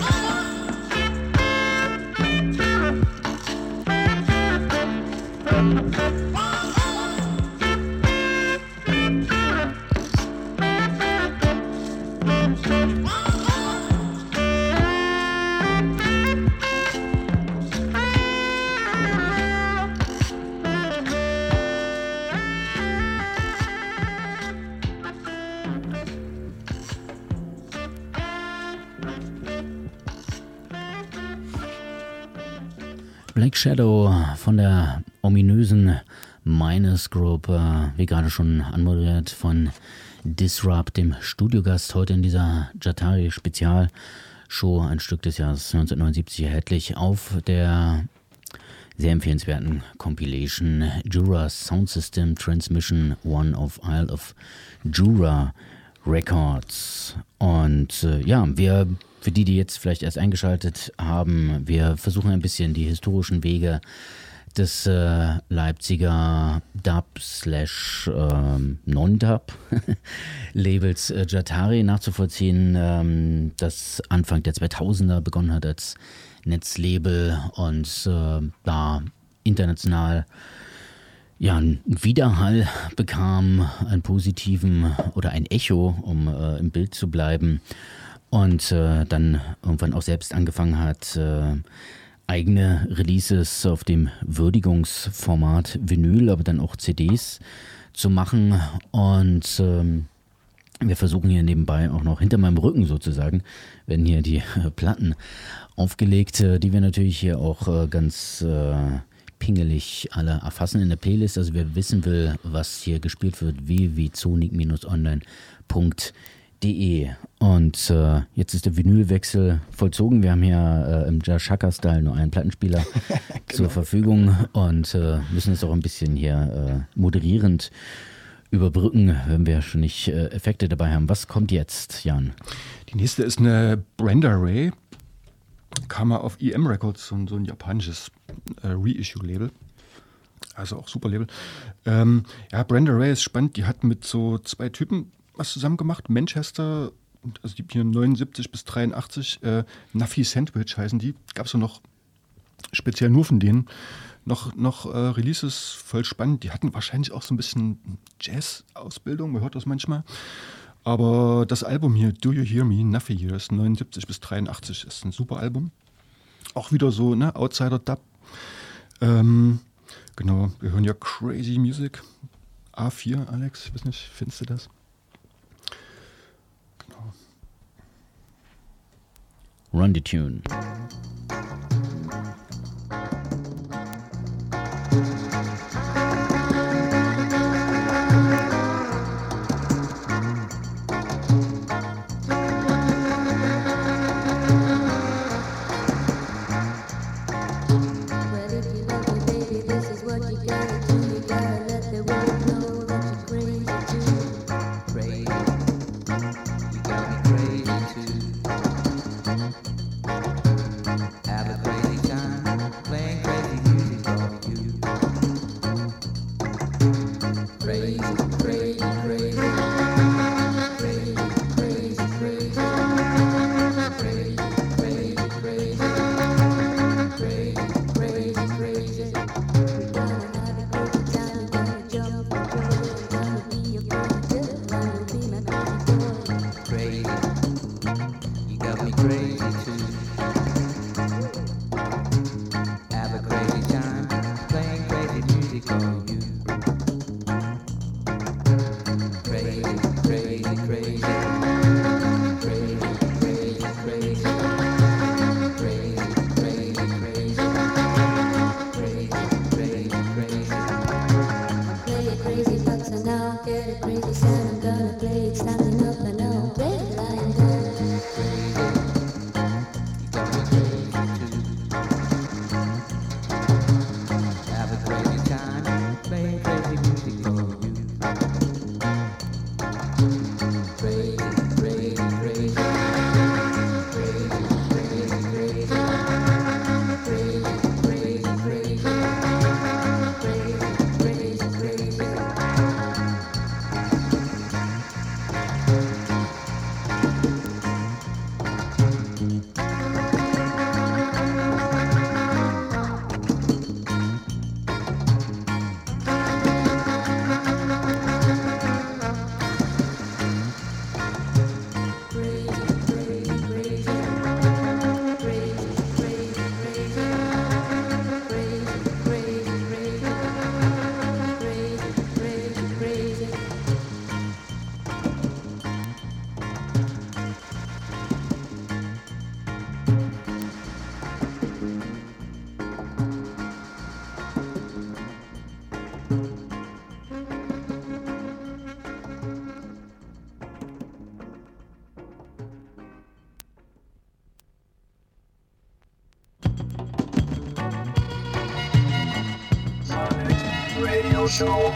D: Shadow von der ominösen Minus Group, äh, wie gerade schon anmoderiert von Disrupt, dem Studiogast heute in dieser Jatari Spezialshow, ein Stück des Jahres 1979 erhältlich auf der sehr empfehlenswerten Compilation Jura Sound System Transmission One of Isle of Jura Records. Und äh, ja, wir, für die, die jetzt vielleicht erst eingeschaltet haben, wir versuchen ein bisschen die historischen Wege des äh, Leipziger Dub slash ähm, Non-Dub Labels äh, Jatari nachzuvollziehen, ähm, das Anfang der 2000er begonnen hat als Netzlabel und äh, da international ja, einen Widerhall bekam, einen positiven oder ein Echo, um äh, im Bild zu bleiben und äh, dann irgendwann auch selbst angefangen hat, äh, eigene Releases auf dem Würdigungsformat Vinyl, aber dann auch CDs zu machen. Und ähm, wir versuchen hier nebenbei auch noch hinter meinem Rücken sozusagen, werden hier die äh, Platten aufgelegt, äh, die wir natürlich hier auch äh, ganz äh, pingelig alle erfassen in der Playlist. Also wer wissen will, was hier gespielt wird, www.zonik-online.de De. Und äh, jetzt ist der Vinylwechsel vollzogen. Wir haben hier äh, im Jashaka-Style nur einen Plattenspieler genau. zur Verfügung und äh, müssen es auch ein bisschen hier äh, moderierend überbrücken, wenn wir schon nicht äh, Effekte dabei haben. Was kommt jetzt, Jan?
E: Die nächste ist eine Brenda Ray. Kam mal auf EM Records, so, so ein japanisches äh, Reissue-Label. Also auch super Label. Ähm, ja, Brenda Ray ist spannend. Die hat mit so zwei Typen was zusammen gemacht. Manchester, also die hier 79 bis 83, äh, Nuffy Sandwich heißen die. Gab es so noch speziell nur von denen. Noch, noch äh, Releases voll spannend. Die hatten wahrscheinlich auch so ein bisschen Jazz-Ausbildung, man hört das manchmal. Aber das Album hier, Do You Hear Me, Nuffy Years, 79 bis 83, ist ein super Album. Auch wieder so, ne, Outsider-Dub. Ähm, genau, wir hören ja Crazy Music. A4, Alex, ich weiß nicht, findest du das?
D: Run the tune.
C: Radio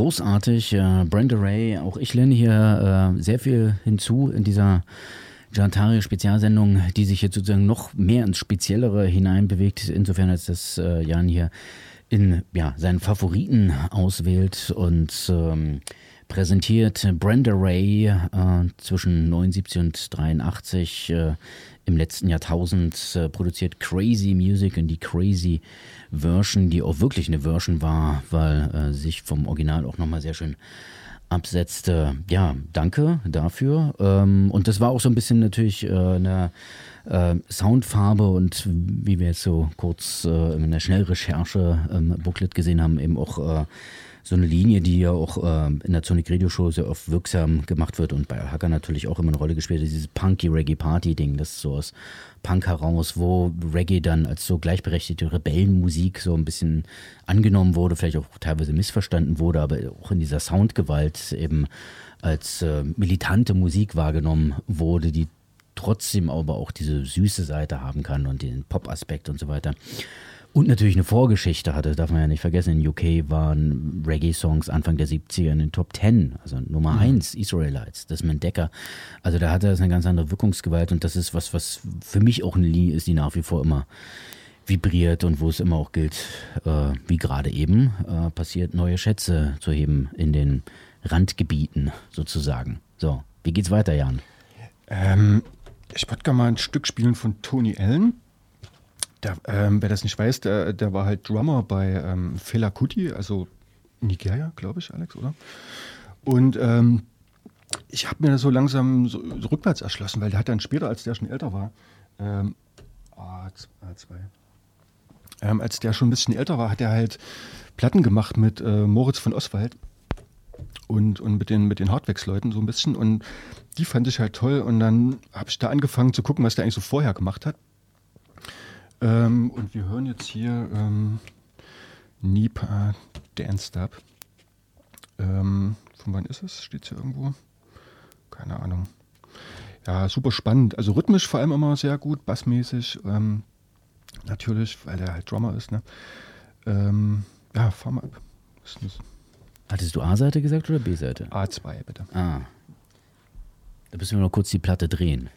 D: großartig. Äh, Brenda Ray, auch ich lerne hier äh, sehr viel hinzu in dieser Jantari Spezialsendung, die sich jetzt sozusagen noch mehr ins Speziellere hineinbewegt, insofern als das äh, Jan hier in ja, seinen Favoriten auswählt und ähm, präsentiert Brenda Ray äh, zwischen 79 und 83 äh, im letzten Jahrtausend äh, produziert Crazy Music und die Crazy Version, die auch wirklich eine Version war, weil äh, sich vom Original auch nochmal sehr schön absetzte. Ja, danke dafür. Ähm, und das war auch so ein bisschen natürlich äh, eine äh, Soundfarbe und wie wir jetzt so kurz äh, in der Schnellrecherche im Booklet gesehen haben, eben auch äh, so eine Linie, die ja auch äh, in der Sonic Radio Show sehr oft wirksam gemacht wird und bei Hacker natürlich auch immer eine Rolle gespielt hat, dieses Punky Reggae Party Ding, das ist so aus Punk heraus, wo Reggae dann als so gleichberechtigte Rebellenmusik so ein bisschen angenommen wurde, vielleicht auch teilweise missverstanden wurde, aber auch in dieser Soundgewalt eben als äh, militante Musik wahrgenommen wurde, die trotzdem aber auch diese süße Seite haben kann und den Pop-Aspekt und so weiter. Und natürlich eine Vorgeschichte hatte, darf man ja nicht vergessen. In UK waren Reggae-Songs Anfang der 70er in den Top 10, also Nummer 1, Israelites, das Mendecker. Also da hatte das eine ganz andere Wirkungsgewalt und das ist was, was für mich auch eine Linie ist, die nach wie vor immer vibriert und wo es immer auch gilt, äh, wie gerade eben äh, passiert, neue Schätze zu heben in den Randgebieten sozusagen. So, wie geht's weiter, Jan?
E: Ähm, ich wollte gerne mal ein Stück spielen von Tony Allen. Der, ähm, wer das nicht weiß, der, der war halt Drummer bei ähm, Fela Kuti, also Nigeria, glaube ich, Alex, oder? Und ähm, ich habe mir das so langsam so, so rückwärts erschlossen, weil der hat dann später, als der schon älter war, ähm, A2, ähm, als der schon ein bisschen älter war, hat er halt Platten gemacht mit äh, Moritz von Oswald und, und mit den, mit den Hardwax-Leuten so ein bisschen. Und die fand ich halt toll. Und dann habe ich da angefangen zu gucken, was der eigentlich so vorher gemacht hat. Ähm, und wir hören jetzt hier ähm, Nipa Dance Dub. Ähm, von wann ist es? Steht hier irgendwo? Keine Ahnung. Ja, super spannend. Also rhythmisch vor allem immer sehr gut, bassmäßig. Ähm, natürlich, weil der halt Drummer ist. Ne? Ähm, ja, fahr mal ab. Was ist denn das?
D: Hattest du A-Seite gesagt oder B-Seite?
E: A2 bitte.
D: Ah. Da müssen wir noch kurz die Platte drehen.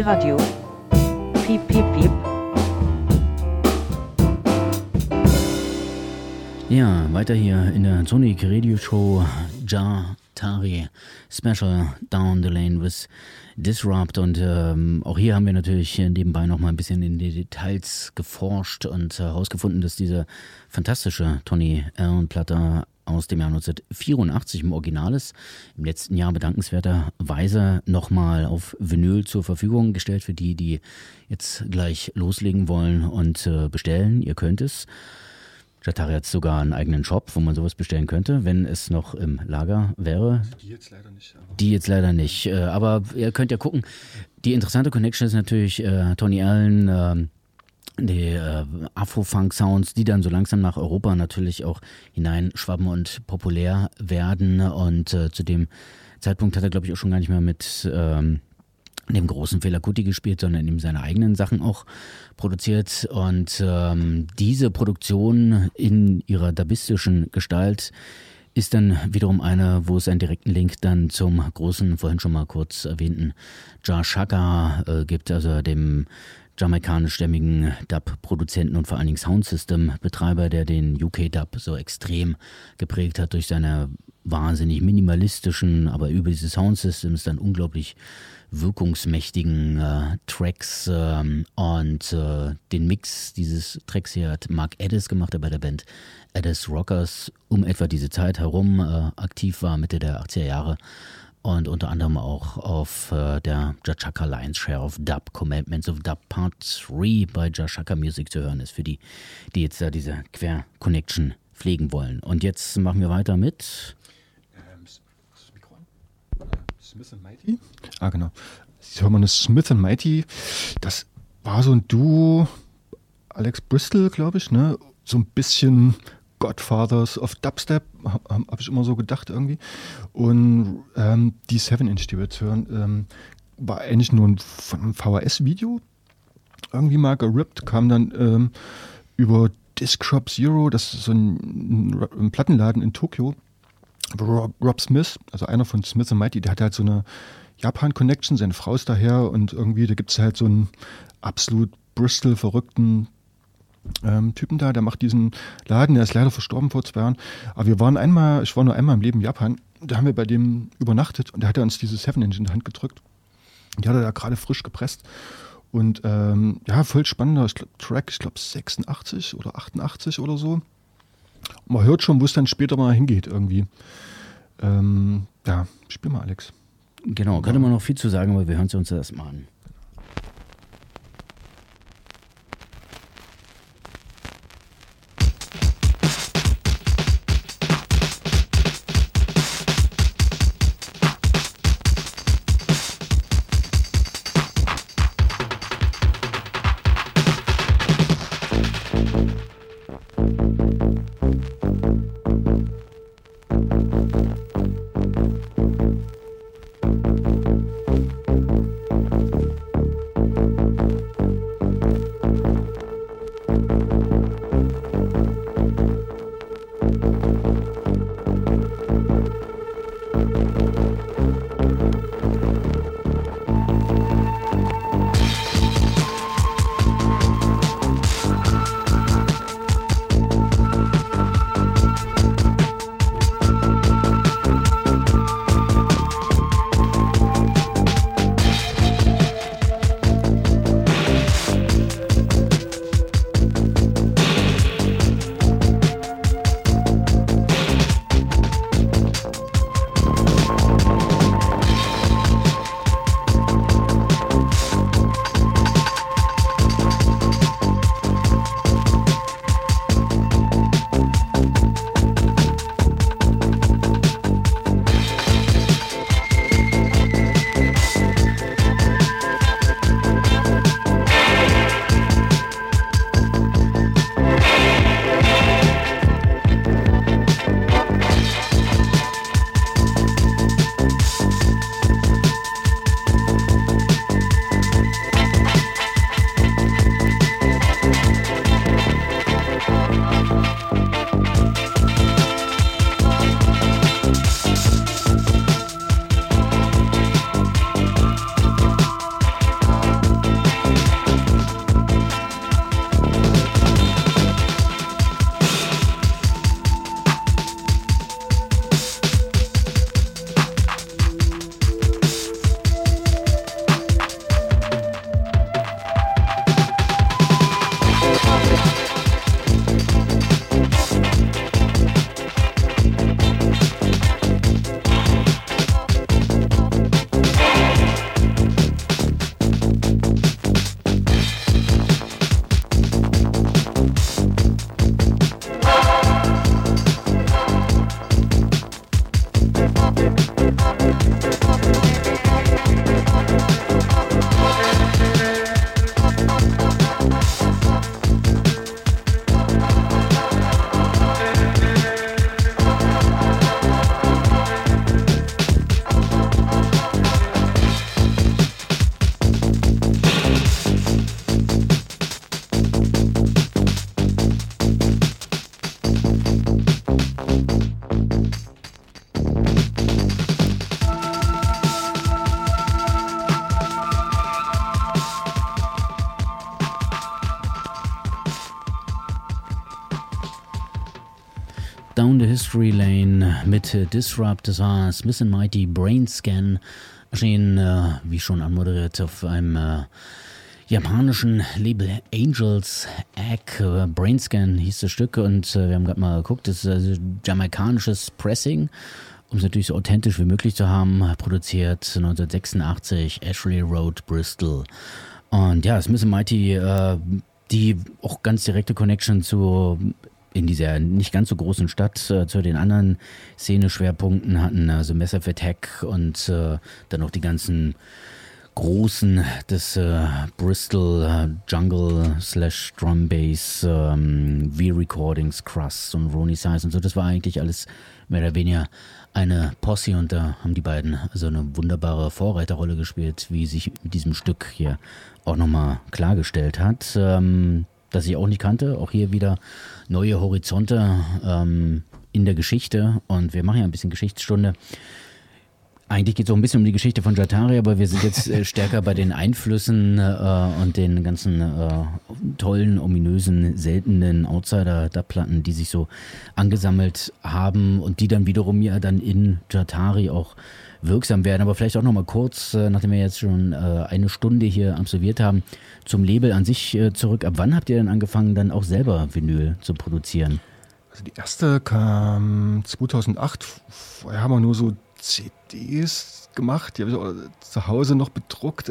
B: Piradio. Piep, piep, piep.
D: Ja, weiter hier in der Sonic Radio Show Ja Tari Special Down the Lane with Disrupt und ähm, auch hier haben wir natürlich nebenbei noch mal ein bisschen in die Details geforscht und herausgefunden, dass diese fantastische Tony Allen Platte aus dem Jahr 1984 im Original ist. Im letzten Jahr bedankenswerterweise nochmal auf Vinyl zur Verfügung gestellt für die, die jetzt gleich loslegen wollen und äh, bestellen. Ihr könnt es. Jatari hat sogar einen eigenen Shop, wo man sowas bestellen könnte, wenn es noch im Lager wäre.
E: Die jetzt leider nicht.
D: Die jetzt leider nicht. Äh, aber ihr könnt ja gucken. Die interessante Connection ist natürlich äh, Tony Allen, äh, die äh, Afro-Funk-Sounds, die dann so langsam nach Europa natürlich auch hineinschwappen und populär werden. Und äh, zu dem Zeitpunkt hat er, glaube ich, auch schon gar nicht mehr mit ähm, dem großen Fela Kuti gespielt, sondern eben seine eigenen Sachen auch produziert. Und ähm, diese Produktion in ihrer dabistischen Gestalt ist dann wiederum eine, wo es einen direkten Link dann zum großen, vorhin schon mal kurz erwähnten Jar Shaka äh, gibt, also dem jamaikanischstämmigen Dub-Produzenten und vor allen Dingen Soundsystem-Betreiber, der den UK-Dub so extrem geprägt hat durch seine wahnsinnig minimalistischen, aber über diese Soundsystems dann unglaublich wirkungsmächtigen äh, Tracks ähm, und äh, den Mix dieses Tracks hier hat Mark Addis gemacht, der bei der Band Addis Rockers um etwa diese Zeit herum äh, aktiv war, Mitte der 80er Jahre und unter anderem auch auf äh, der Jachaka Lions Share of Dub, Commandments of Dub Part 3 bei Jachaka Music zu hören ist, für die, die jetzt da diese Quer-Connection pflegen wollen. Und jetzt machen wir weiter mit
E: Ähm, ist das Mikro an? Äh, Smith and Mighty? Ah, genau. Jetzt hören wir eine Smith and Mighty. Das war so ein Duo, Alex Bristol, glaube ich, ne? So ein bisschen Godfathers of Dubstep, habe hab ich immer so gedacht irgendwie. Und ähm, die 7-Inch, die wir jetzt hören, ähm, war eigentlich nur ein, von einem VHS-Video irgendwie mal gerippt, kam dann ähm, über Disc Shop Zero, das ist so ein, ein Plattenladen in Tokio, Rob, Rob Smith, also einer von Smith Mighty, der hat halt so eine Japan-Connection, seine Frau ist daher und irgendwie, da gibt es halt so einen absolut Bristol-verrückten ähm, Typen da, der macht diesen Laden, der ist leider verstorben vor zwei Jahren. Aber wir waren einmal, ich war nur einmal im Leben in Japan, da haben wir bei dem übernachtet und da hat er uns diese Seven Inch in die Hand gedrückt. Die hat er da gerade frisch gepresst. Und ähm, ja, voll spannender ich glaub, Track, ich glaube 86 oder 88 oder so. Und man hört schon, wo es dann später mal hingeht irgendwie. Ähm, ja, spiel mal, Alex.
D: Genau, könnte man noch viel zu sagen, aber wir hören es uns erstmal an. History Lane mit Disrupt. Das war Smith Mighty Brain Scan. Erschienen, äh, wie schon anmoderiert, auf einem äh, japanischen Label Angels Egg. Äh, Brain Scan hieß das Stück und äh, wir haben gerade mal geguckt. Das ist also jamaikanisches Pressing um es natürlich so authentisch wie möglich zu haben, produziert 1986 Ashley Road, Bristol. Und ja, Smith Mighty, äh, die auch ganz direkte Connection zu in dieser nicht ganz so großen Stadt äh, zu den anderen Szene-Schwerpunkten hatten, also Massive Attack und äh, dann noch die ganzen großen des äh, Bristol äh, Jungle slash Drum Bass, ähm, V-Recordings, Crust und Ronnie Size und so. Das war eigentlich alles mehr oder weniger eine Posse und da haben die beiden also eine wunderbare Vorreiterrolle gespielt, wie sich mit diesem Stück hier auch nochmal klargestellt hat. Ähm, das ich auch nicht kannte. Auch hier wieder neue Horizonte ähm, in der Geschichte und wir machen ja ein bisschen Geschichtsstunde. Eigentlich geht es auch ein bisschen um die Geschichte von Jatari, aber wir sind jetzt äh, stärker bei den Einflüssen äh, und den ganzen äh, tollen, ominösen, seltenen Outsider-Dubplatten, die sich so angesammelt haben und die dann wiederum ja dann in Jatari auch wirksam werden. Aber vielleicht auch nochmal kurz, äh, nachdem wir jetzt schon äh, eine Stunde hier absolviert haben, zum Label an sich äh, zurück. Ab wann habt ihr denn angefangen, dann auch selber Vinyl zu produzieren?
E: Also die erste kam 2008. Vorher haben wir nur so CDs gemacht, die habe ich auch zu Hause noch bedruckt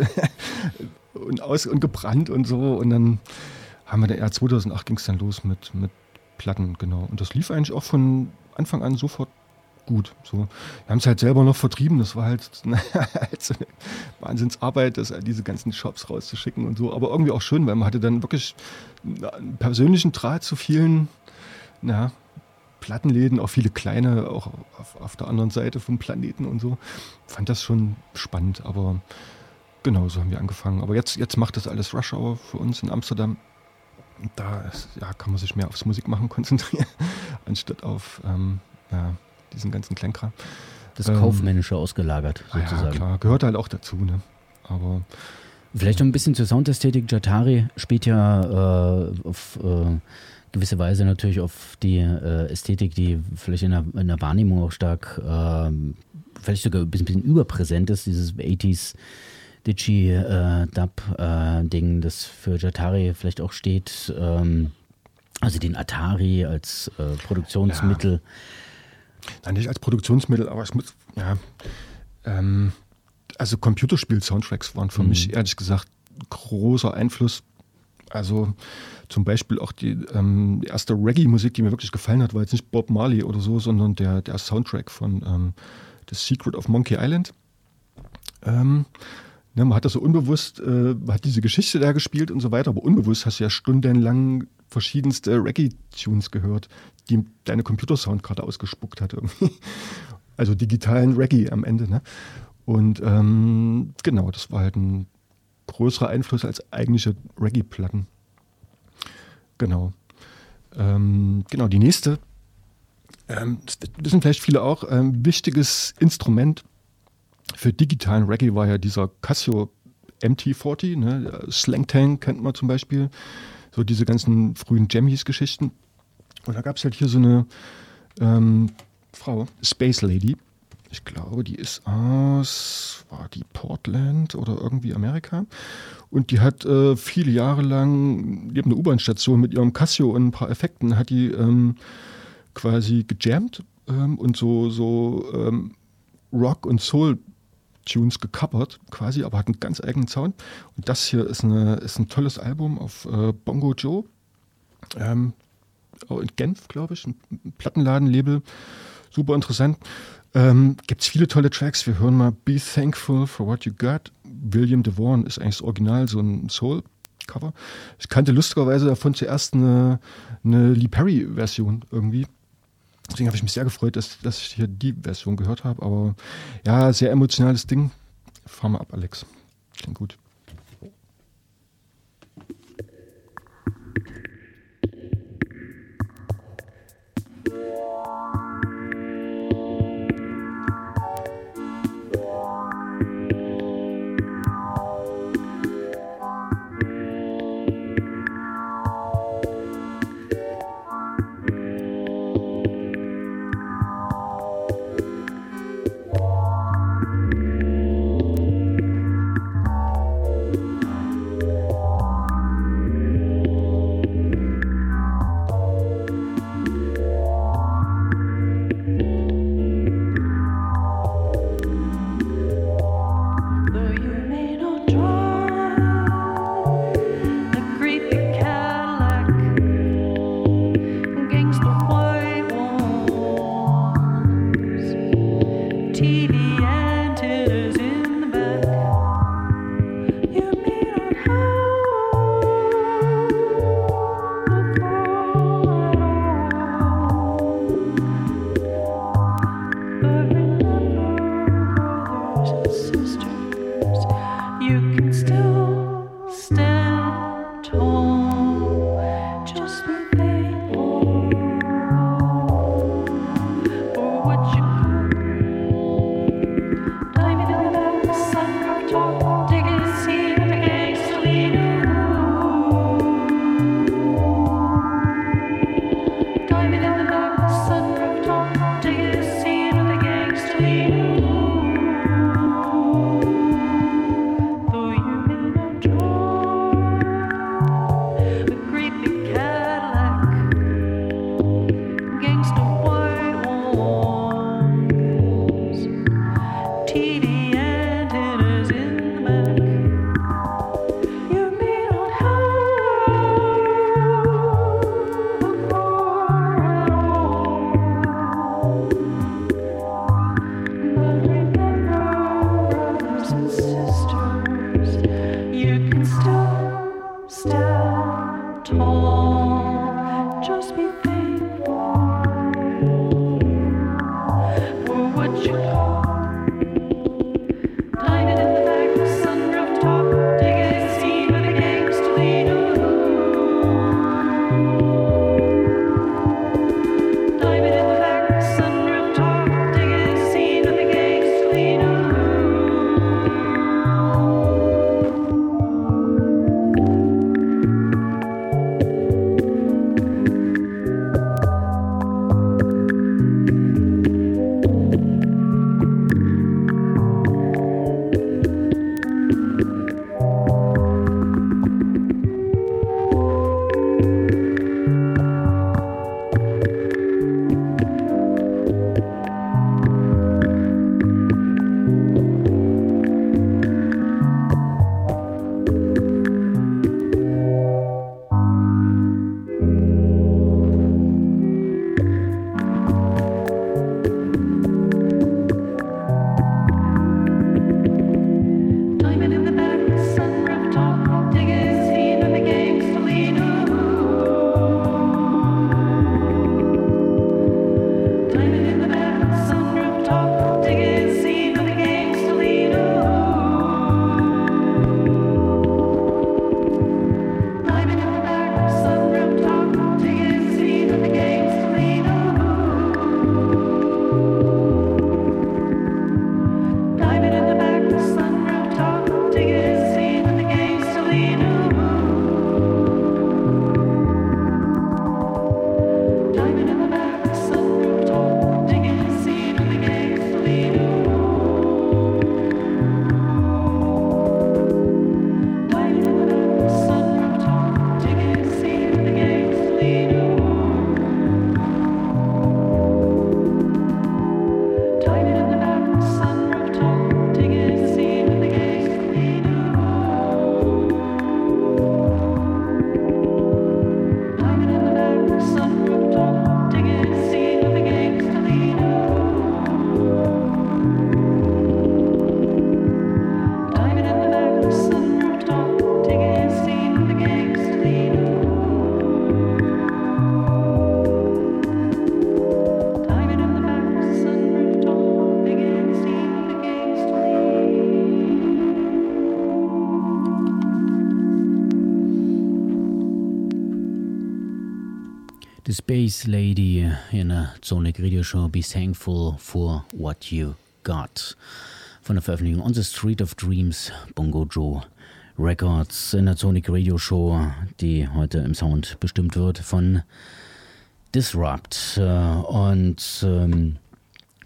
E: und, aus und gebrannt und so. Und dann haben wir dann, ja, 2008 ging es dann los mit, mit Platten, genau. Und das lief eigentlich auch von Anfang an sofort gut. So. Wir haben es halt selber noch vertrieben, das war halt, halt so eine Wahnsinnsarbeit, das, diese ganzen Shops rauszuschicken und so. Aber irgendwie auch schön, weil man hatte dann wirklich einen persönlichen Draht zu vielen, na, Plattenläden, auch viele kleine, auch auf, auf, der anderen Seite vom Planeten und so. Fand das schon spannend, aber genau so haben wir angefangen. Aber jetzt, jetzt macht das alles Rush Hour für uns in Amsterdam. Da ist, ja, kann man sich mehr aufs Musikmachen konzentrieren, anstatt auf ähm, ja, diesen ganzen Kleinkram.
D: Das ähm, Kaufmännische ausgelagert, sozusagen. Ja,
E: klar, gehört halt auch dazu, ne? Aber.
D: Vielleicht noch ein bisschen zur Soundästhetik. Jatari spielt ja äh, auf äh, gewisse Weise natürlich auf die äh, Ästhetik, die vielleicht in der, in der Wahrnehmung auch stark, äh, vielleicht sogar ein bisschen, bisschen, überpräsent ist, dieses 80s Digi-Dub-Ding, äh, das für Jatari vielleicht auch steht. Ähm, also den Atari als äh, Produktionsmittel. Ja.
E: Nein, nicht als Produktionsmittel, aber es muss, ja. Ähm, also Computerspiel-Soundtracks waren für mhm. mich ehrlich gesagt großer Einfluss. Also zum Beispiel auch die, ähm, die erste Reggae-Musik, die mir wirklich gefallen hat, war jetzt nicht Bob Marley oder so, sondern der, der Soundtrack von ähm, The Secret of Monkey Island. Ähm, ne, man hat das so unbewusst, äh, hat diese Geschichte da gespielt und so weiter, aber unbewusst hast du ja stundenlang verschiedenste Reggae-Tunes gehört, die deine Computersound gerade ausgespuckt hat irgendwie. Also digitalen Reggae am Ende. Ne? Und ähm, genau, das war halt ein größerer Einfluss als eigentliche Reggae-Platten. Genau. Ähm, genau, die nächste, ähm, das wissen vielleicht viele auch, ähm, wichtiges Instrument für digitalen Reggae war ja dieser Casio MT40, ne? Slang Tank kennt man zum Beispiel, so diese ganzen frühen Jammies-Geschichten. Und da gab es halt hier so eine ähm, Frau, Space Lady, ich glaube, die ist aus, war die Portland oder irgendwie Amerika. Und die hat äh, viele Jahre lang, hat eine U-Bahn-Station mit ihrem Casio und ein paar Effekten, hat die ähm, quasi gejammt ähm, und so, so ähm, Rock- und Soul-Tunes gecovert, quasi, aber hat einen ganz eigenen Sound. Und das hier ist, eine, ist ein tolles Album auf äh, Bongo Joe. Ähm, in Genf, glaube ich, ein Plattenladenlabel. Super interessant. Ähm, Gibt es viele tolle Tracks. Wir hören mal Be Thankful for What You Got. William DeVaughn ist eigentlich das Original, so ein Soul-Cover. Ich kannte lustigerweise davon zuerst eine, eine Lee Perry-Version irgendwie. Deswegen habe ich mich sehr gefreut, dass, dass ich hier die Version gehört habe. Aber ja, sehr emotionales Ding. Fahr mal ab, Alex. Klingt gut.
D: Space Lady in der Sonic Radio Show Be Thankful for What You Got. Von der Veröffentlichung On the Street of Dreams, Bongo Joe Records in der Sonic Radio Show, die heute im Sound bestimmt wird von Disrupt. Äh, Und ähm,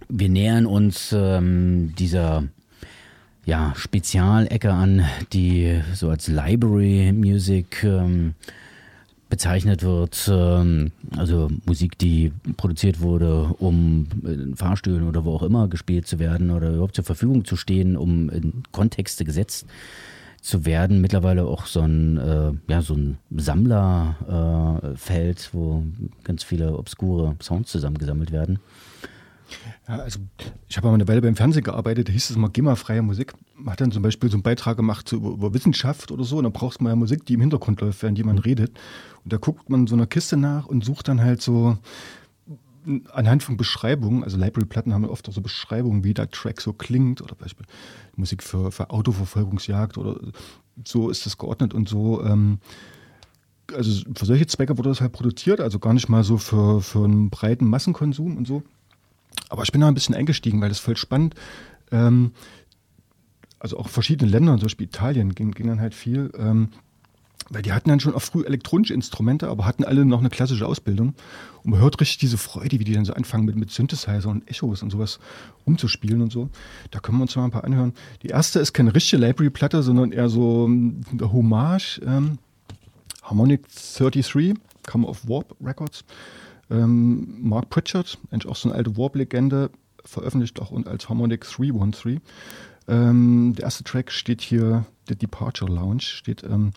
D: wir nähern uns ähm, dieser ja, Spezialecke an, die so als Library Music ähm, bezeichnet wird, ähm, also Musik, die produziert wurde, um in Fahrstühlen oder wo auch immer gespielt zu werden oder überhaupt zur Verfügung zu stehen, um in Kontexte gesetzt zu werden. Mittlerweile auch so ein, äh, ja, so ein Sammlerfeld, äh, wo ganz viele obskure Sounds zusammengesammelt werden.
E: Ja, also ich habe mal eine Weile beim Fernsehen gearbeitet, da hieß es immer GEMA-freie Musik. Man hat dann zum Beispiel so einen Beitrag gemacht zu, über, über Wissenschaft oder so, und da brauchst du mal ja Musik, die im Hintergrund läuft, während jemand redet. Und da guckt man so einer Kiste nach und sucht dann halt so anhand von Beschreibungen, also Library-Platten haben oft auch so Beschreibungen, wie der Track so klingt, oder Beispiel Musik für, für Autoverfolgungsjagd oder so ist das geordnet und so. Ähm, also für solche Zwecke wurde das halt produziert, also gar nicht mal so für, für einen breiten Massenkonsum und so. Aber ich bin da ein bisschen eingestiegen, weil das voll spannend. Ähm, also auch verschiedene Länder, zum Beispiel Italien, ging, ging dann halt viel. Ähm, weil die hatten dann schon auch früh elektronische Instrumente, aber hatten alle noch eine klassische Ausbildung. Und man hört richtig diese Freude, wie die dann so anfangen mit, mit Synthesizer und Echos und sowas umzuspielen und so. Da können wir uns mal ein paar anhören. Die erste ist keine richtige Library-Platte, sondern eher so ähm, eine Hommage. Ähm, Harmonic 33, kam auf Warp Records. Ähm, Mark Pritchard, eigentlich auch so eine alte Warp-Legende, veröffentlicht auch als Harmonic 313. Ähm, der erste Track steht hier, The Departure Lounge, steht ähm,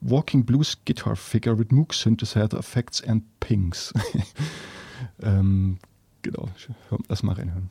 E: Walking Blues Guitar Figure with Moog Synthesizer Effects and Pings. ähm, genau, lass mal reinhören.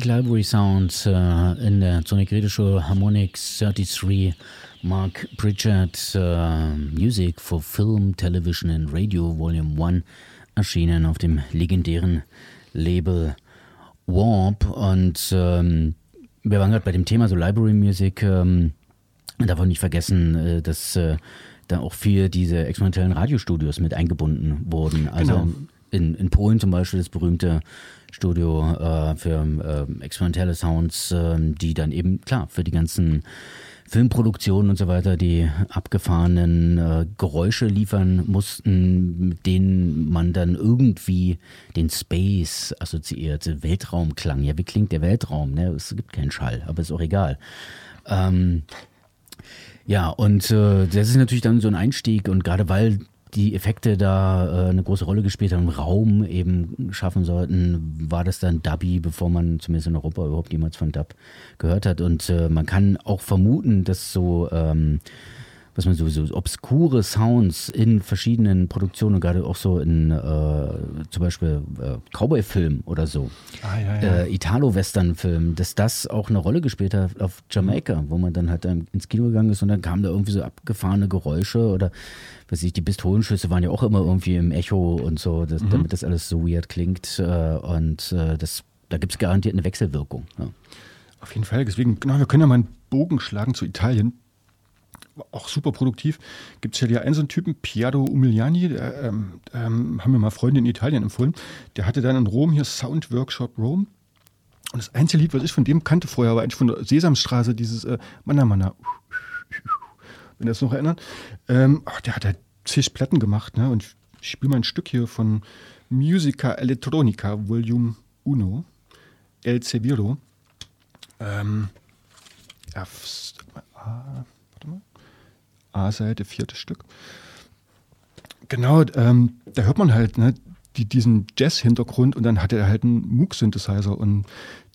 D: Fake Library Sounds äh, in der Sonic Show Harmonix 33 Mark Pritchard äh, Music for Film, Television and Radio Volume 1 erschienen auf dem legendären Label Warp und ähm, wir waren gerade bei dem Thema so Library Music ähm, darf auch nicht vergessen, äh, dass äh, da auch viel diese experimentellen Radiostudios mit eingebunden wurden. Also
E: Genau.
D: In, in Polen zum Beispiel das berühmte Studio äh, für äh, experimentelle Sounds, äh, die dann eben, klar, für die ganzen Filmproduktionen und so weiter, die abgefahrenen äh, Geräusche liefern mussten, mit denen man dann irgendwie den Space assoziiert, Weltraumklang. Ja, wie klingt der Weltraum? Ne? Es gibt keinen Schall, aber ist auch egal. Ähm, ja, und äh, das ist natürlich dann so ein Einstieg und gerade weil die Effekte da äh, eine große Rolle gespielt haben, Raum eben schaffen sollten, war das dann Dubby, bevor man zumindest in Europa überhaupt jemals von Dub gehört hat. Und äh, man kann auch vermuten, dass so, ähm, was man sowieso obskure Sounds in verschiedenen Produktionen, gerade auch so in äh, zum Beispiel äh, Cowboy-Filmen oder so,
E: Ah, ja,
D: äh, Italo-Western-Filmen, dass das auch eine Rolle gespielt hat auf Jamaika, wo man dann halt ähm, ins Kino gegangen ist und dann kamen da irgendwie so abgefahrene Geräusche oder weiß ich, die Pistolenschüsse waren ja auch immer irgendwie im Echo und so, das, damit das alles so weird klingt äh, und äh, das, da gibt es garantiert eine Wechselwirkung. Ja.
E: Auf jeden Fall. Deswegen, genau, wir können ja mal einen Bogen schlagen zu Italien. Auch super produktiv. Gibt es ja einen so einen Typen, Piero Umiliani, der, ähm, ähm, haben mir mal Freunde in Italien empfohlen. Der hatte dann in Rom hier Sound Workshop Rome. Und das einzige Lied, was ich von dem kannte vorher, war eigentlich von der Sesamstraße, dieses äh, Manna Manna. Wenn ihr das noch erinnert. Ähm, ach, der hat halt zig Platten gemacht. Ne? Und ich spiele mal ein Stück hier von Musica Elettronica Volume 1. El Severo. Ähm, F, A. A-Seite, viertes Stück. Genau, ähm, da hört man halt ne, die, diesen Jazz-Hintergrund und dann hat er halt einen Moog-Synthesizer und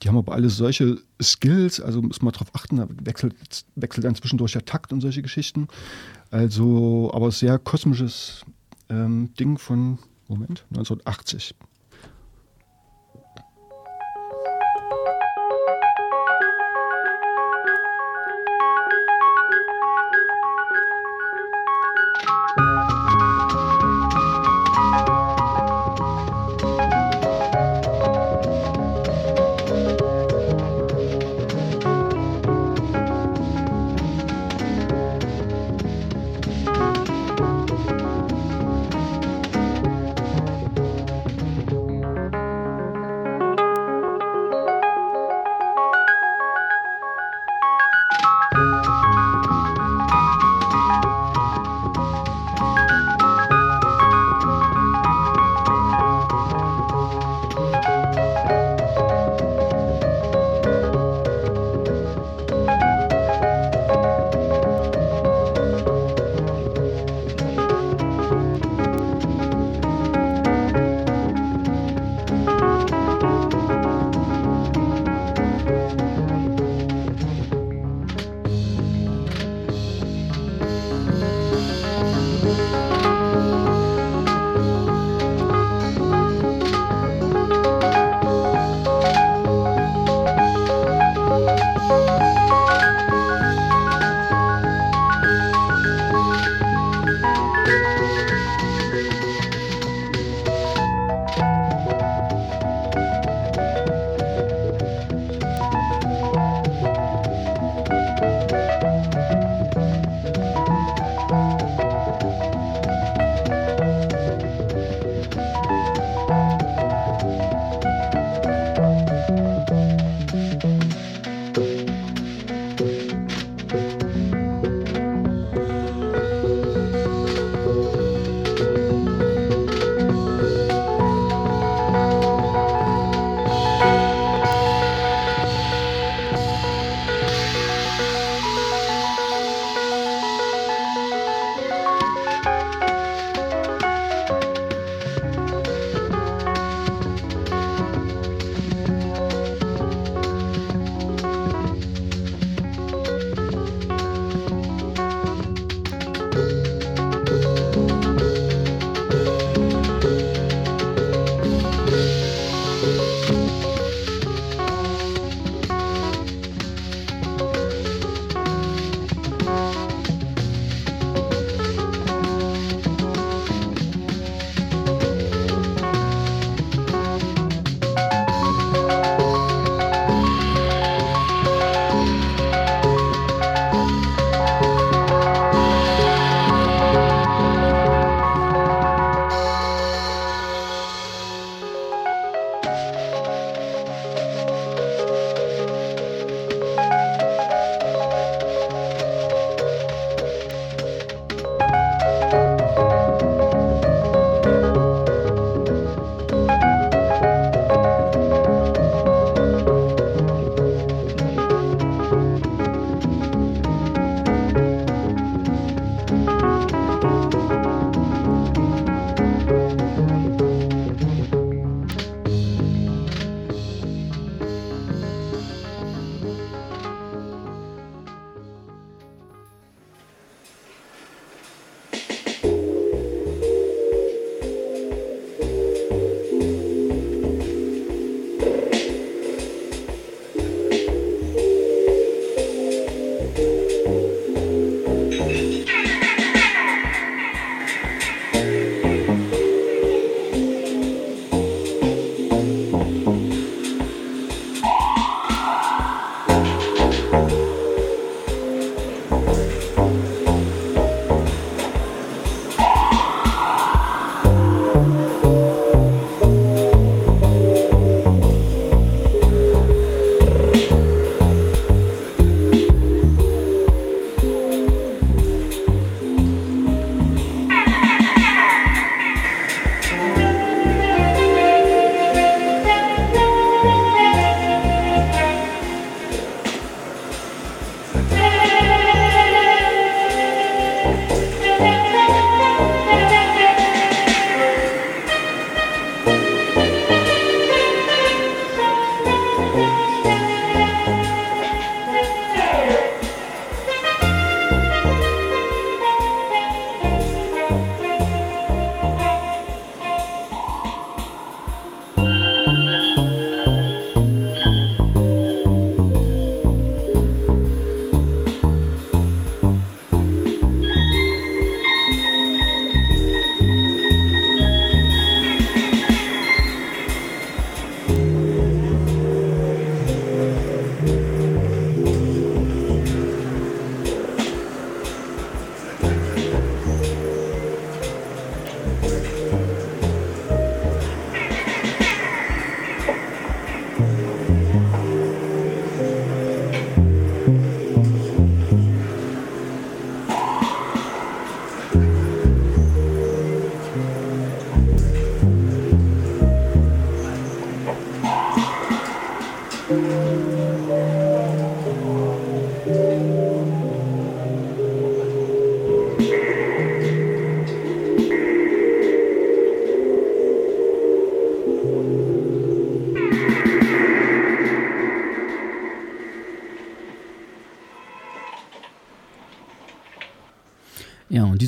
E: die haben aber alle solche Skills, also muss man darauf achten, da wechselt, wechselt dann zwischendurch der Takt und solche Geschichten. Also, aber sehr kosmisches ähm, Ding von, Moment, 1980.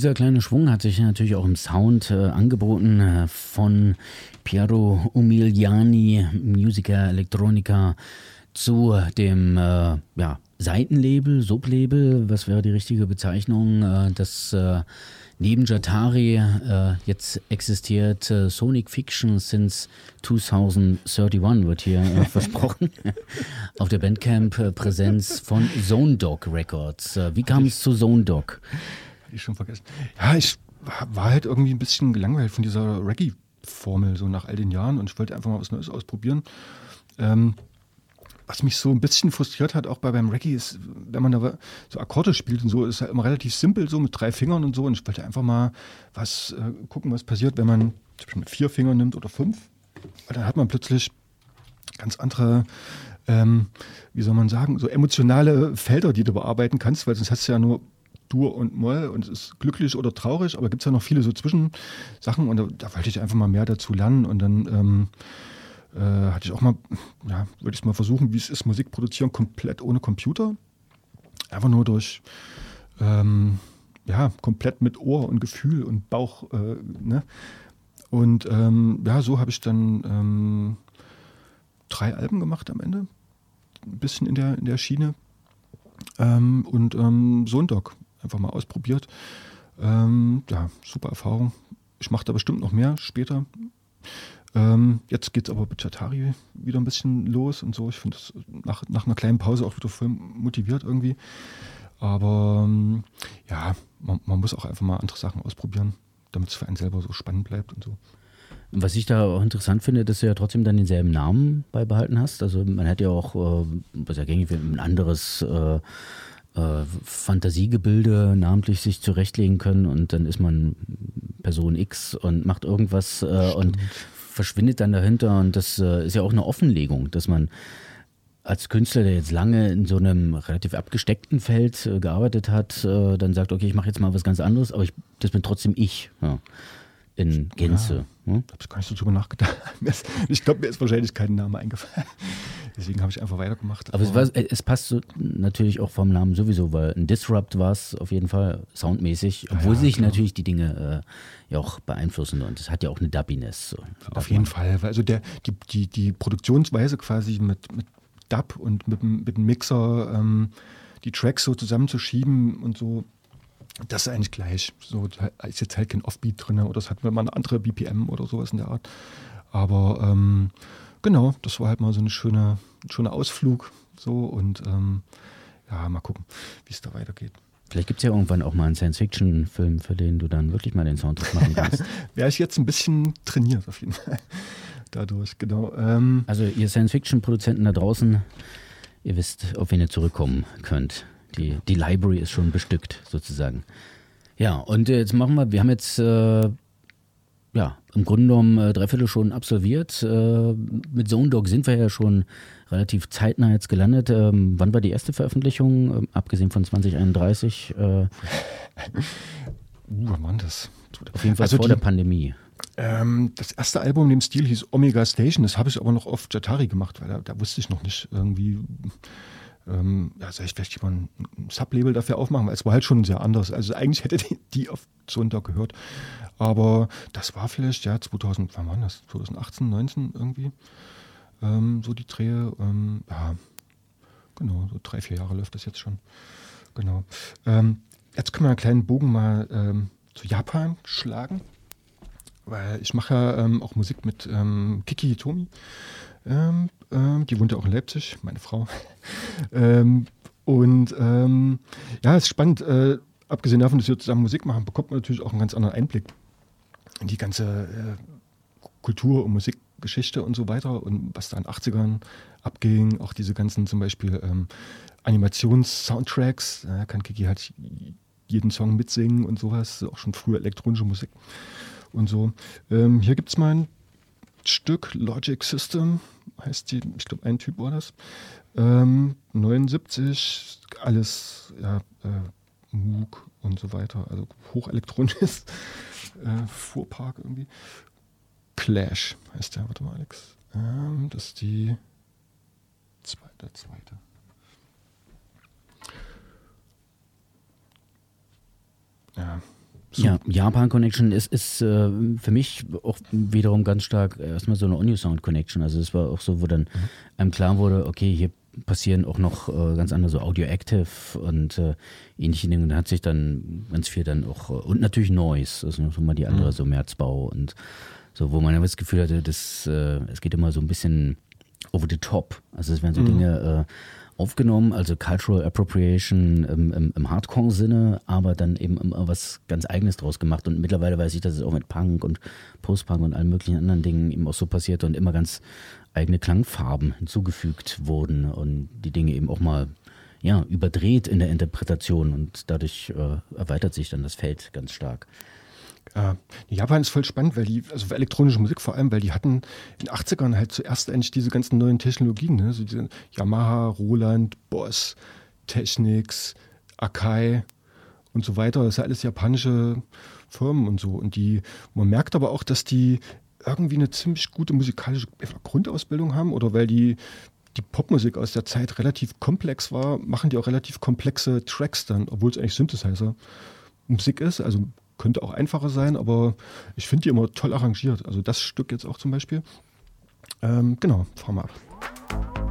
D: dieser kleine Schwung hat sich natürlich auch im Sound äh, angeboten äh, von Piero Umiliani, Musiker Electronica, zu dem äh, ja, Seitenlabel, Sublabel, was wäre die richtige Bezeichnung, äh, das äh, neben Jatari äh, jetzt existiert. Sonic Fiction since 2031 wird hier versprochen. Auf der Bandcamp-Präsenz von Zone Dog Records. Wie kam es zu Zone Dog?
E: Ich schon vergessen. Ja, ich war halt irgendwie ein bisschen gelangweilt von dieser Reggae-Formel, so nach all den Jahren und ich wollte einfach mal was Neues ausprobieren. Ähm, was mich so ein bisschen frustriert hat, auch bei beim Reggae, ist, wenn man da so Akkorde spielt und so, ist halt immer relativ simpel, so mit drei Fingern und so. Und ich wollte einfach mal was äh, gucken, was passiert, wenn man zum Beispiel mit vier Fingern nimmt oder fünf. Weil dann hat man plötzlich ganz andere, ähm, wie soll man sagen, so emotionale Felder, die du bearbeiten kannst, weil sonst hast du ja nur Dur und Moll und es ist glücklich oder traurig, aber gibt es ja noch viele so Zwischensachen und da, da wollte ich einfach mal mehr dazu lernen und dann ähm, äh, hatte ich auch mal, ja, würde ich mal versuchen, wie es ist, Musik produzieren, komplett ohne Computer. Einfach nur durch, ähm, ja, komplett mit Ohr und Gefühl und Bauch, äh, ne? Und ähm, ja, so habe ich dann ähm, drei Alben gemacht am Ende. Ein bisschen in der, in der Schiene. Ähm, und ähm, Sonntag einfach mal ausprobiert. Ähm, ja, super Erfahrung. Ich mache da bestimmt noch mehr später. Ähm, jetzt geht es aber mit Chatari wieder ein bisschen los und so. Ich finde es nach, nach einer kleinen Pause auch wieder voll motiviert irgendwie. Aber ähm, ja, man, man muss auch einfach mal andere Sachen ausprobieren, damit es für einen selber so spannend bleibt und so.
D: Was ich da auch interessant finde, dass du ja trotzdem dann denselben Namen beibehalten hast. Also man hätte ja auch, äh, was ja gängig wäre, ein anderes äh, äh, Fantasiegebilde namentlich sich zurechtlegen können und dann ist man Person X und macht irgendwas äh, und verschwindet dann dahinter und das äh, ist ja auch eine Offenlegung, dass man als Künstler, der jetzt lange in so einem relativ abgesteckten Feld äh, gearbeitet hat, äh, dann sagt, okay, ich mache jetzt mal was ganz anderes, aber ich, das bin trotzdem ich. Ja. In Gänze. Hm?
E: Ich habe gar nicht so drüber nachgedacht. Ich glaube, mir ist wahrscheinlich kein Name eingefallen. Deswegen habe ich einfach weitergemacht.
D: Aber es, war, es passt so natürlich auch vom Namen sowieso, weil ein Disrupt war es auf jeden Fall soundmäßig, obwohl
E: ja,
D: sich
E: klar.
D: natürlich die Dinge äh, ja auch beeinflussen und es hat ja auch eine Dubbiness. So.
E: Auf jeden Fall. Also der, die, die, die Produktionsweise quasi mit, mit Dub und mit, dem- mit dem Mixer ähm, die Tracks so zusammenzuschieben und so, das ist eigentlich gleich. So, da ist jetzt halt kein Offbeat drin oder es hat mal eine andere BPM oder sowas in der Art. Aber ähm, genau, das war halt mal so ein schöner Ausflug. So und ähm, ja, mal gucken, wie es da weitergeht.
D: Vielleicht gibt es ja irgendwann auch mal einen Science-Fiction-Film, für den du dann wirklich mal den Soundtrack machen kannst.
E: Wäre ich jetzt ein bisschen trainiert auf jeden Fall. Dadurch, genau. Ähm,
D: Also ihr Science-Fiction-Produzenten da draußen, ihr wisst, auf wen ihr zurückkommen könnt. Die, die Library ist schon bestückt, sozusagen. Ja, und jetzt machen wir, wir haben jetzt äh, ja, im Grunde genommen äh, dreiviertel schon absolviert. Äh, mit Zone Dog sind wir ja schon relativ zeitnah jetzt gelandet. Ähm, wann war die erste Veröffentlichung, ähm, abgesehen von 2031? Äh,
E: uh, wann war denn das?
D: auf jeden Fall
E: Also
D: vor
E: die-
D: der Pandemie.
E: Ähm, das erste Album in dem Stil hieß Omega Station. Das habe ich aber noch auf Jatari gemacht, weil da, da wusste ich noch nicht irgendwie, ähm, ja, soll ich vielleicht jemand ein Sublabel dafür aufmachen, weil es war halt schon sehr anders. Also eigentlich hätte die, auf Sonntag gehört. Aber das war vielleicht, ja, 2000, wann war das? 2018, 19 irgendwie. Ähm, so die Drehe. Ähm, ja, genau, so drei, vier Jahre läuft das jetzt schon. Genau. Ähm, jetzt können wir einen kleinen Bogen mal ähm, zu Japan schlagen weil ich mache ja ähm, auch Musik mit Kiki Hitomi. Ähm, ähm, die wohnt ja auch in Leipzig, meine Frau. ähm, und ähm, ja, es ist spannend. Äh, abgesehen davon, dass wir zusammen Musik machen, bekommt man natürlich auch einen ganz anderen Einblick in die ganze äh, Kultur und Musikgeschichte und so weiter und was da in den 80ern abging. Auch diese ganzen zum Beispiel ähm, Animations-Soundtracks. Da kann Kiki halt jeden Song mitsingen und sowas. Auch schon früher elektronische Musik und so. Ähm, hier gibt es mal ein Stück, Logic System heißt die, ich glaube, ein Typ war das. Ähm, 79, alles, ja, äh, Moog und so weiter, also hochelektronisches äh, Fuhrpark irgendwie. Clash heißt der, warte mal, Alex. Ähm, das ist die zweite, zweite. Ja,
D: Ja, Japan Connection ist, ist äh, für mich auch wiederum ganz stark erstmal so eine On Sound Connection. Also es war auch so, wo dann einem klar wurde, okay, hier passieren auch noch äh, ganz andere so Audio Active und äh, ähnliche Dinge. Und da hat sich dann ganz viel dann auch, äh, und natürlich Noise, das ist noch mal die andere, so Märzbau und so, wo man aber das Gefühl hatte, das, äh, es geht immer so ein bisschen over the top. Also es werden so Dinge äh, aufgenommen, also Cultural Appropriation im, im, im Hardcore-Sinne, aber dann eben immer was ganz Eigenes draus gemacht. Und mittlerweile weiß ich, dass es auch mit Punk und Post-Punk und allen möglichen anderen Dingen eben auch so passiert und immer ganz eigene Klangfarben hinzugefügt wurden und die Dinge eben auch mal ja, überdreht in der Interpretation und dadurch äh, erweitert sich dann das Feld ganz stark.
E: Ja, Japan ist voll spannend, weil die, also für elektronische Musik vor allem, weil die hatten in den 80ern halt zuerst eigentlich diese ganzen neuen Technologien, ne? so diese Yamaha, Roland, Boss, Technics, Akai und so weiter. Das sind alles japanische Firmen und so. Und die, man merkt aber auch, dass die irgendwie eine ziemlich gute musikalische Grundausbildung haben oder weil die die Popmusik aus der Zeit relativ komplex war, machen die auch relativ komplexe Tracks dann, obwohl es eigentlich Synthesizer Musik ist. Also könnte auch einfacher sein, aber ich finde die immer toll arrangiert. Also das Stück jetzt auch zum Beispiel. Ähm, genau, fahren wir ab.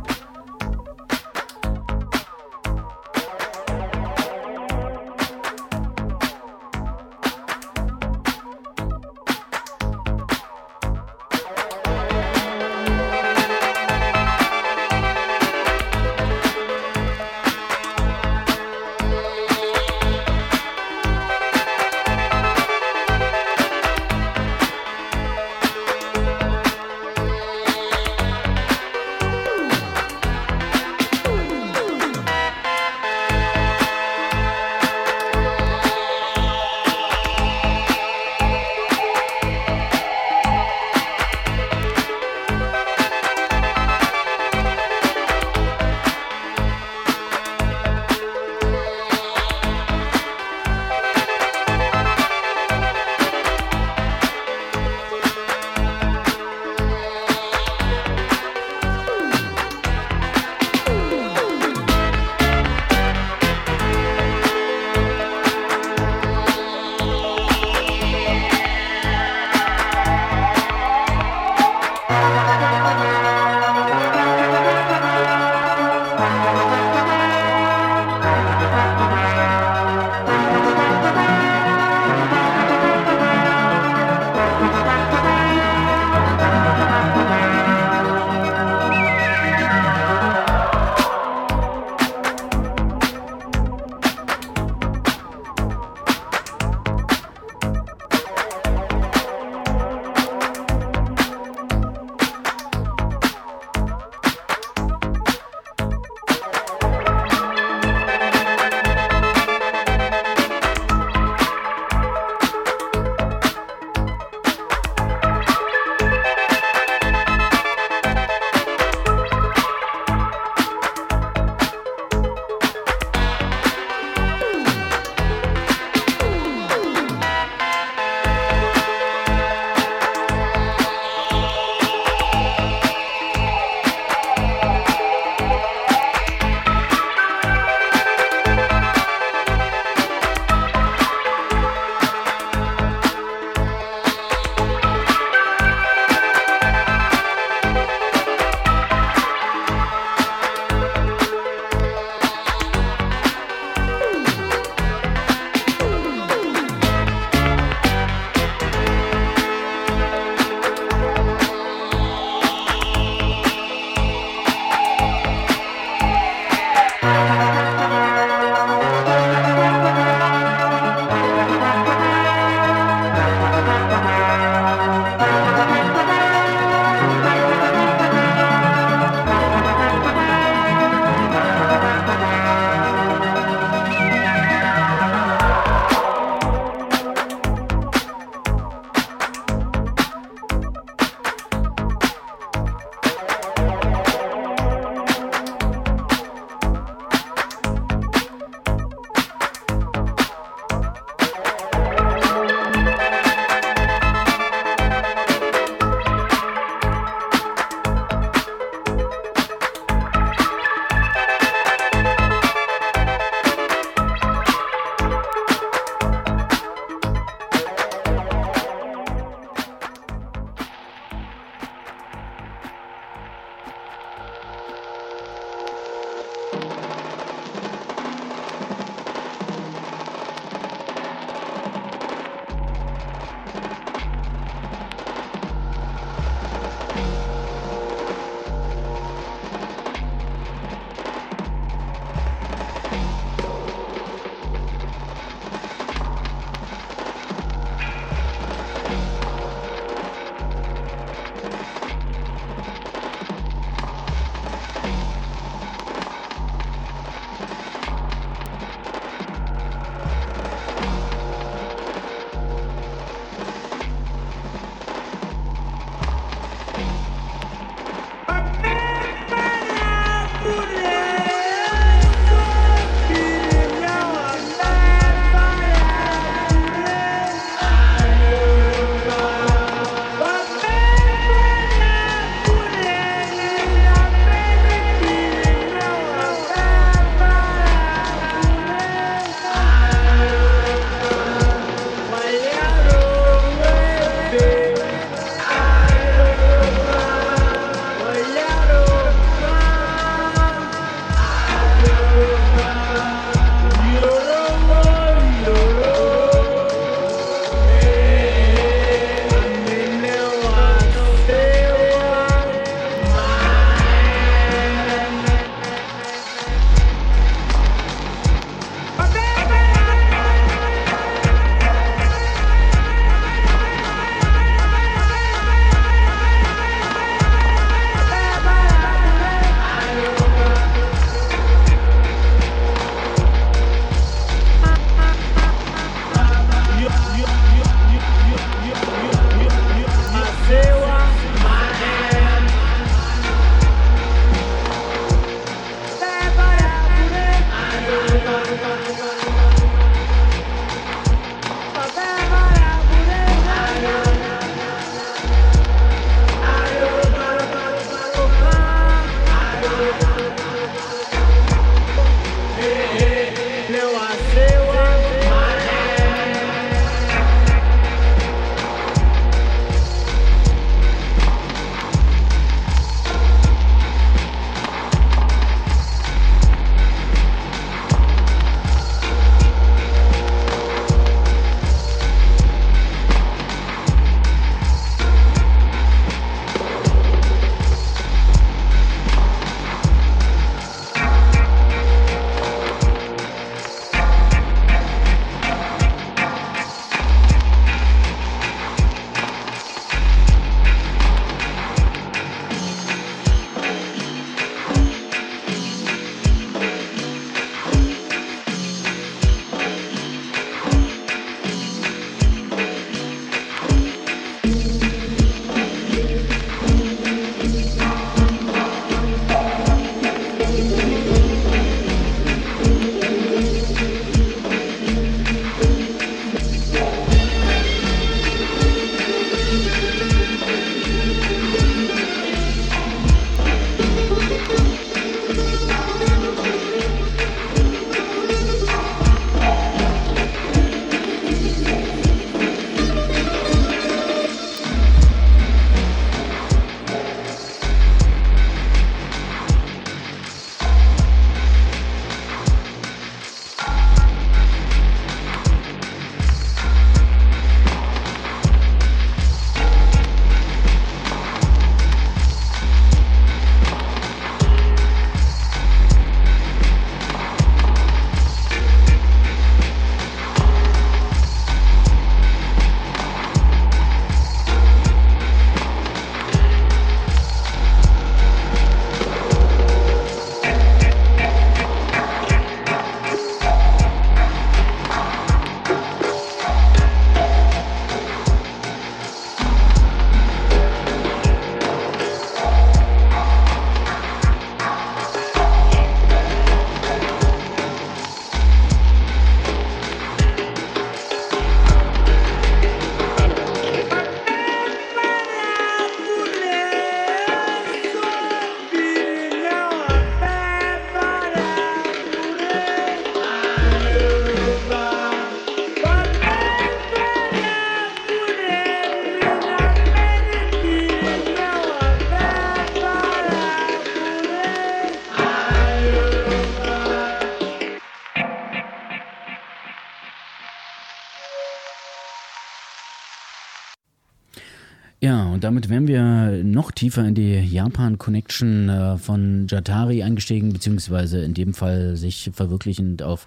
D: Tiefer in die Japan-Connection äh, von Jatari eingestiegen, beziehungsweise in dem Fall sich verwirklichend auf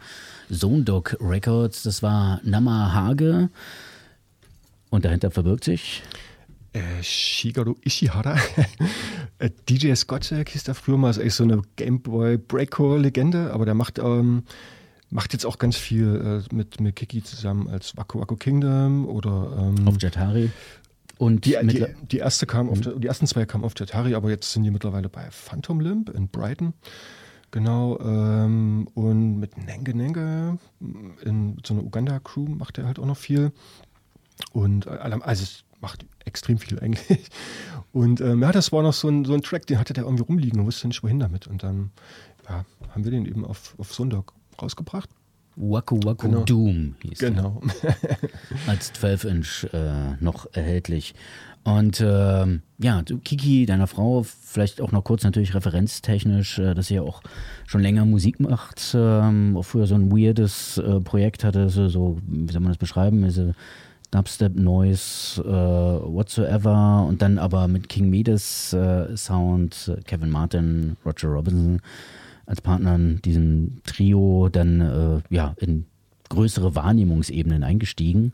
D: Zone Dog Records. Das war Namahage. Und dahinter verbirgt sich.
E: Äh, Shigeru Ishihara. Äh, DJ Scottek hieß der früher mal, ist eigentlich so eine Gameboy Breakcore-Legende, aber der macht, ähm, macht jetzt auch ganz viel äh, mit, mit Kiki zusammen als Waku Waku Kingdom oder ähm,
D: auf Jatari. Und
E: die, die, die erste kam auf, die ersten zwei kamen auf Jatari, aber jetzt sind die mittlerweile bei Phantom Limb in Brighton. Genau, ähm, und mit Nenge Nenge in so einer Uganda-Crew macht er halt auch noch viel. Und äh, also es macht extrem viel eigentlich. Und ähm, ja, das war noch so ein, so ein Track, den hatte der irgendwie rumliegen und wusste nicht wohin damit. Und dann ja, haben wir den eben auf, auf Sonntag rausgebracht.
D: Waku Waku
E: Genau.
D: Doom hieß.
E: Genau.
D: als 12-Inch äh, noch erhältlich. Und ähm, ja, du, Kiki, deiner Frau, vielleicht auch noch kurz natürlich referenztechnisch, äh, dass sie ja auch schon länger Musik macht, ähm, auch früher so ein weirdes äh, Projekt hatte, so, so, wie soll man das beschreiben, diese Dubstep, Noise, äh, whatsoever und dann aber mit King Medes äh, Sound, Kevin Martin, Roger Robinson als Partner in diesem Trio dann äh, ja in größere Wahrnehmungsebenen eingestiegen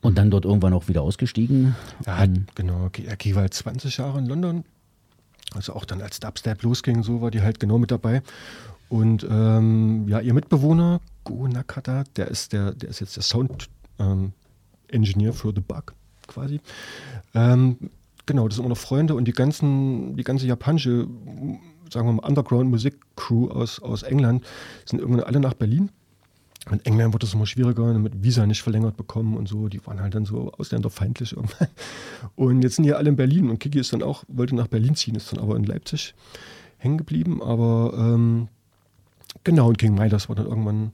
D: und dann dort irgendwann auch wieder ausgestiegen.
E: Ja, genau. Er ging halt 20 Jahre in London. Also auch dann als Dubstep losging, so war die halt genau mit dabei. Und ähm, ja, ihr Mitbewohner, Go Nakata, der ist, der, der ist jetzt der Sound ähm, Engineer für The Bug quasi. Ähm, genau, das sind immer noch Freunde und die ganzen, die ganze japanische, sagen wir mal, Underground-Musik-Crew aus, aus England sind irgendwann alle nach Berlin. In England wurde es immer schwieriger, mit Visa nicht verlängert bekommen und so. Die waren halt dann so ausländerfeindlich irgendwann. Und jetzt sind die alle in Berlin und Kiki ist dann auch, wollte nach Berlin ziehen, ist dann aber in Leipzig hängen geblieben. Aber ähm, genau, und King Midas war dann irgendwann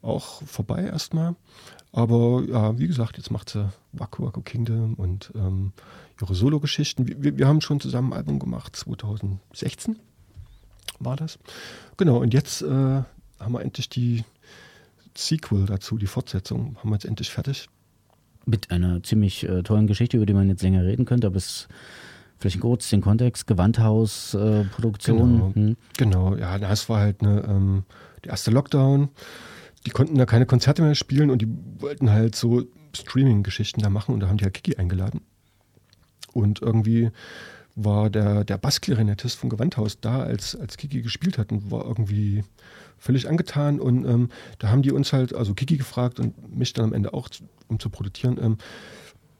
E: auch vorbei erstmal. Aber ja, wie gesagt, jetzt macht sie Waku Waku Kingdom und ähm, ihre Solo-Geschichten. Wir, wir haben schon zusammen ein Album gemacht, 2016 war das. Genau, und jetzt äh, haben wir endlich die Sequel dazu, die Fortsetzung, haben wir jetzt endlich fertig.
D: Mit einer ziemlich äh, tollen Geschichte, über die man jetzt länger reden könnte, aber es vielleicht kurz den Kontext, Gewandhaus-Produktion. Äh, Produktion.
E: Genau,
D: Hm.
E: genau. ja, na, es war halt eine, ähm, der erste Lockdown. Die konnten da keine Konzerte mehr spielen und die wollten halt so Streaming-Geschichten da machen und da haben die halt Kiki eingeladen. Und irgendwie war der, der Bassklarinettist vom Gewandhaus da, als, als Kiki gespielt hat und war irgendwie völlig angetan. Und ähm, da haben die uns halt, also Kiki gefragt und mich dann am Ende auch, um zu produzieren, ähm,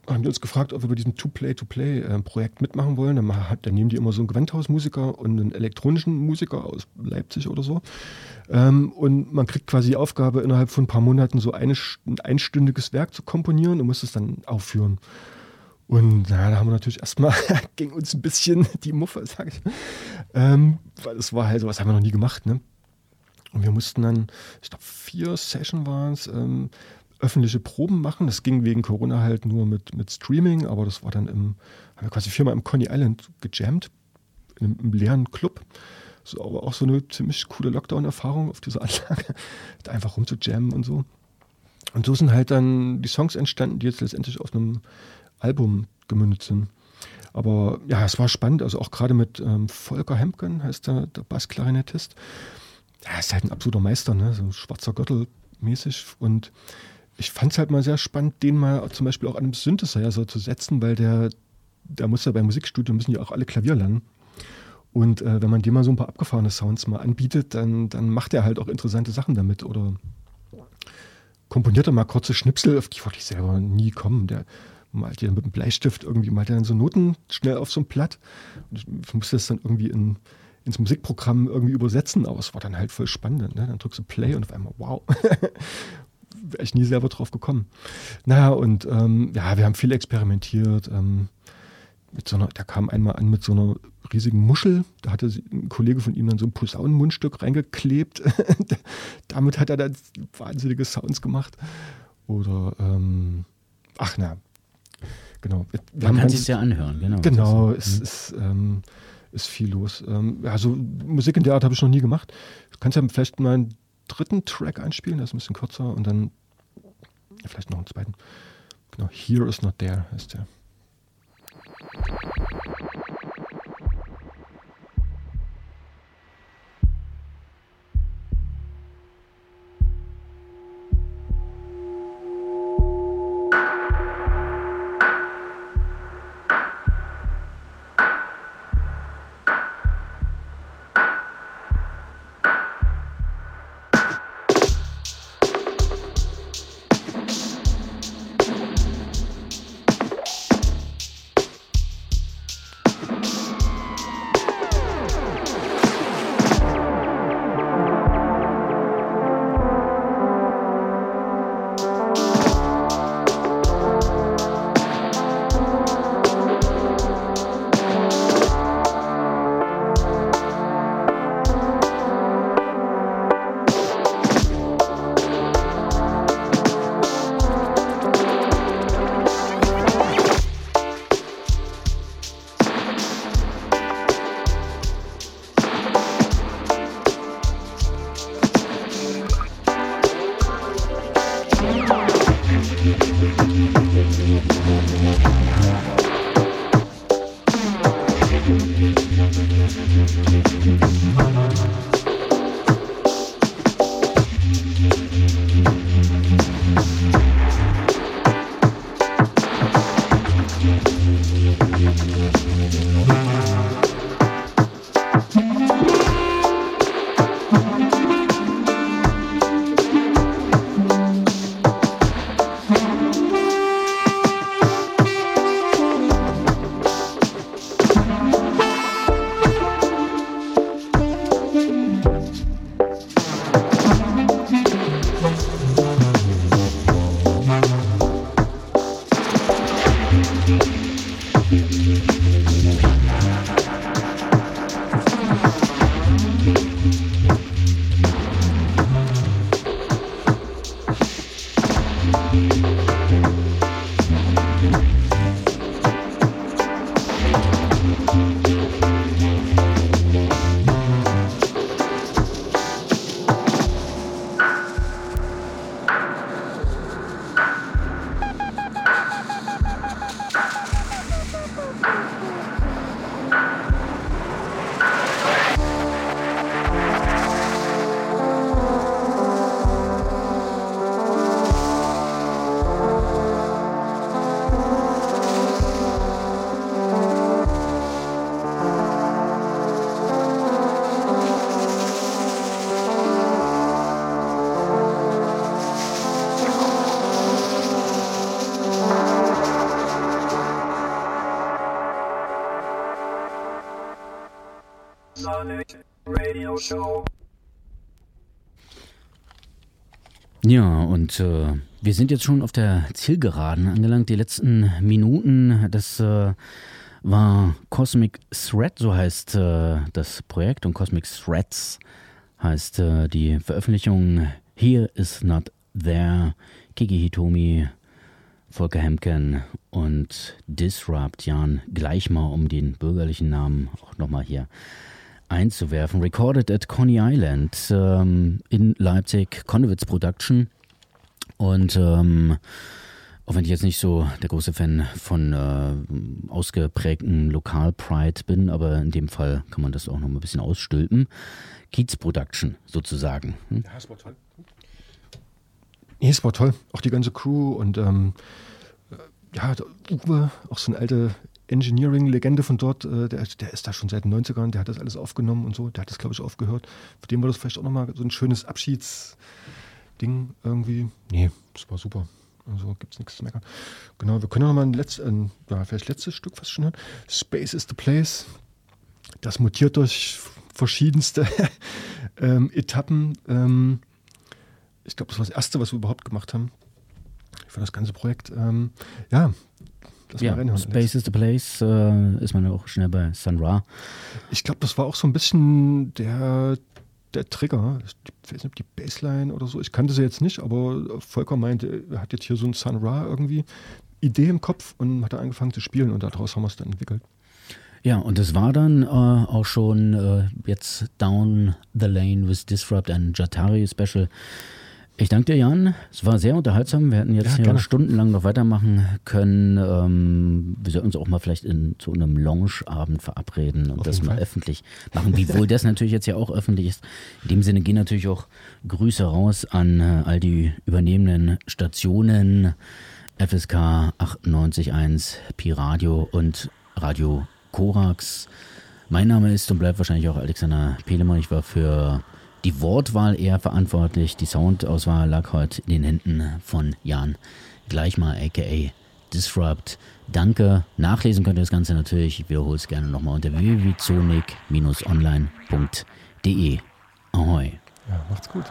E: haben die uns gefragt, ob wir bei diesem Two-Play-to-Play-Projekt mitmachen wollen. Dann, ma- dann nehmen die immer so einen Gewandhausmusiker und einen elektronischen Musiker aus Leipzig oder so. Ähm, und man kriegt quasi die Aufgabe, innerhalb von ein paar Monaten so eine, ein einstündiges Werk zu komponieren und muss es dann aufführen. Und na, da haben wir natürlich erstmal, ging uns ein bisschen die Muffe, sag ich. Ähm, weil das war halt, sowas haben wir noch nie gemacht, ne? Und wir mussten dann, ich glaube, vier Session waren es, ähm, öffentliche Proben machen. Das ging wegen Corona halt nur mit, mit Streaming, aber das war dann im, haben wir quasi viermal im Coney Island gejammt, in einem, im leeren Club. So, aber auch so eine ziemlich coole Lockdown-Erfahrung auf dieser Anlage, da einfach rumzujammen und so. Und so sind halt dann die Songs entstanden, die jetzt letztendlich auf einem Album gemündet sind. Aber ja, es war spannend, also auch gerade mit ähm, Volker Hemken, heißt der, der Bassklarinettist. Ja, ist halt ein absoluter Meister, ne? so schwarzer Gürtel mäßig. Und ich fand es halt mal sehr spannend, den mal zum Beispiel auch an einem Synthesizer zu setzen, weil der, der muss ja beim Musikstudio, müssen ja auch alle Klavier lernen. Und äh, wenn man dem mal so ein paar abgefahrene Sounds mal anbietet, dann, dann macht er halt auch interessante Sachen damit. Oder komponiert er mal kurze Schnipsel, auf die wollte ich selber nie kommen. Der malt ja mit einem Bleistift irgendwie, malt er dann so Noten schnell auf so ein Blatt. Und ich musste das dann irgendwie in, ins Musikprogramm irgendwie übersetzen, aber es war dann halt voll spannend. Ne? Dann drückst du Play und auf einmal, wow. Wäre ich nie selber drauf gekommen. Naja, und ähm, ja, wir haben viel experimentiert. Ähm, mit so einer, der kam einmal an mit so einer riesigen Muschel. Da hatte ein Kollege von ihm dann so ein Posaunenmundstück reingeklebt. Damit hat er dann wahnsinnige Sounds gemacht. Oder, ähm, ach na, genau. Wir
D: Man
E: haben
D: kann sich ja anhören, genau.
E: Genau, es ist, ähm, ist viel los. Ähm, ja, so Musik in der Art habe ich noch nie gemacht. Du kannst ja vielleicht mal einen dritten Track einspielen, der ist ein bisschen kürzer und dann vielleicht noch einen zweiten. Genau, Here is not there heißt der.
D: Ja, und äh, wir sind jetzt schon auf der Zielgeraden angelangt. Die letzten Minuten, das äh, war Cosmic Thread, so heißt äh, das Projekt. Und Cosmic Threads heißt äh, die Veröffentlichung Here is Not There. Kiki Hitomi, Volker Hemken und Disrupt Jan gleich mal um den bürgerlichen Namen auch nochmal hier einzuwerfen. Recorded at Coney Island ähm, in Leipzig, Konnewitz Production. Und ähm, auch wenn ich jetzt nicht so der große Fan von äh, ausgeprägten Lokal-Pride bin, aber in dem Fall kann man das auch noch mal ein bisschen ausstülpen. Kiez Production sozusagen. Hm?
E: Ja, es war toll. Nee, es war toll. Auch die ganze Crew und ähm, äh, ja, der Uwe, auch so eine alte Engineering-Legende von dort, äh, der, der ist da schon seit den 90ern, der hat das alles aufgenommen und so, der hat das, glaube ich, aufgehört. Für den war das vielleicht auch nochmal so ein schönes Abschiedsding irgendwie. Nee, das war super. Also gibt es nichts zu meckern. Genau, wir können noch mal ein, letzt, ein vielleicht letztes Stück fast schon hören. Space is the Place. Das mutiert durch verschiedenste ähm, Etappen. Ähm, ich glaube, das war das erste, was wir überhaupt gemacht haben für das ganze Projekt. Ähm, ja,
D: Ja. Space is the Place äh, ist man ja auch schnell bei Sun Ra.
E: Ich glaube, das war auch so ein bisschen der, der Trigger. Ich weiß nicht, ob die Bassline oder so. Ich kannte sie jetzt nicht, aber Volker meinte, er hat jetzt hier so ein Sun Ra irgendwie Idee im Kopf und hat da angefangen zu spielen und daraus haben wir es dann entwickelt.
D: Ja, und es war dann äh, auch schon äh, jetzt Down the Lane with Disrupt, ein Jatari Special. Ich danke dir, Jan. Es war sehr unterhaltsam. Wir hätten jetzt
E: Ja,
D: hier stundenlang noch weitermachen können. Ähm, wir sollten uns auch mal vielleicht in, zu einem Loungeabend verabreden und
E: Auf
D: das mal
E: Fall.
D: öffentlich machen, wiewohl das natürlich jetzt ja auch öffentlich ist. In dem Sinne gehen natürlich auch Grüße raus an äh, all die übernehmenden Stationen. FSK 98.1, Pi Radio und Radio Korax. Mein Name ist und bleibt wahrscheinlich auch Alexander Pelemann. Ich war für die Wortwahl eher verantwortlich. Die Soundauswahl lag heute in den Händen von Jan Gleichmal, aka Disrupt. Danke. Nachlesen könnt ihr das Ganze natürlich. Ich wiederhole es gerne nochmal unter www.zonic-online.de. Ahoi.
E: Ja, macht's gut.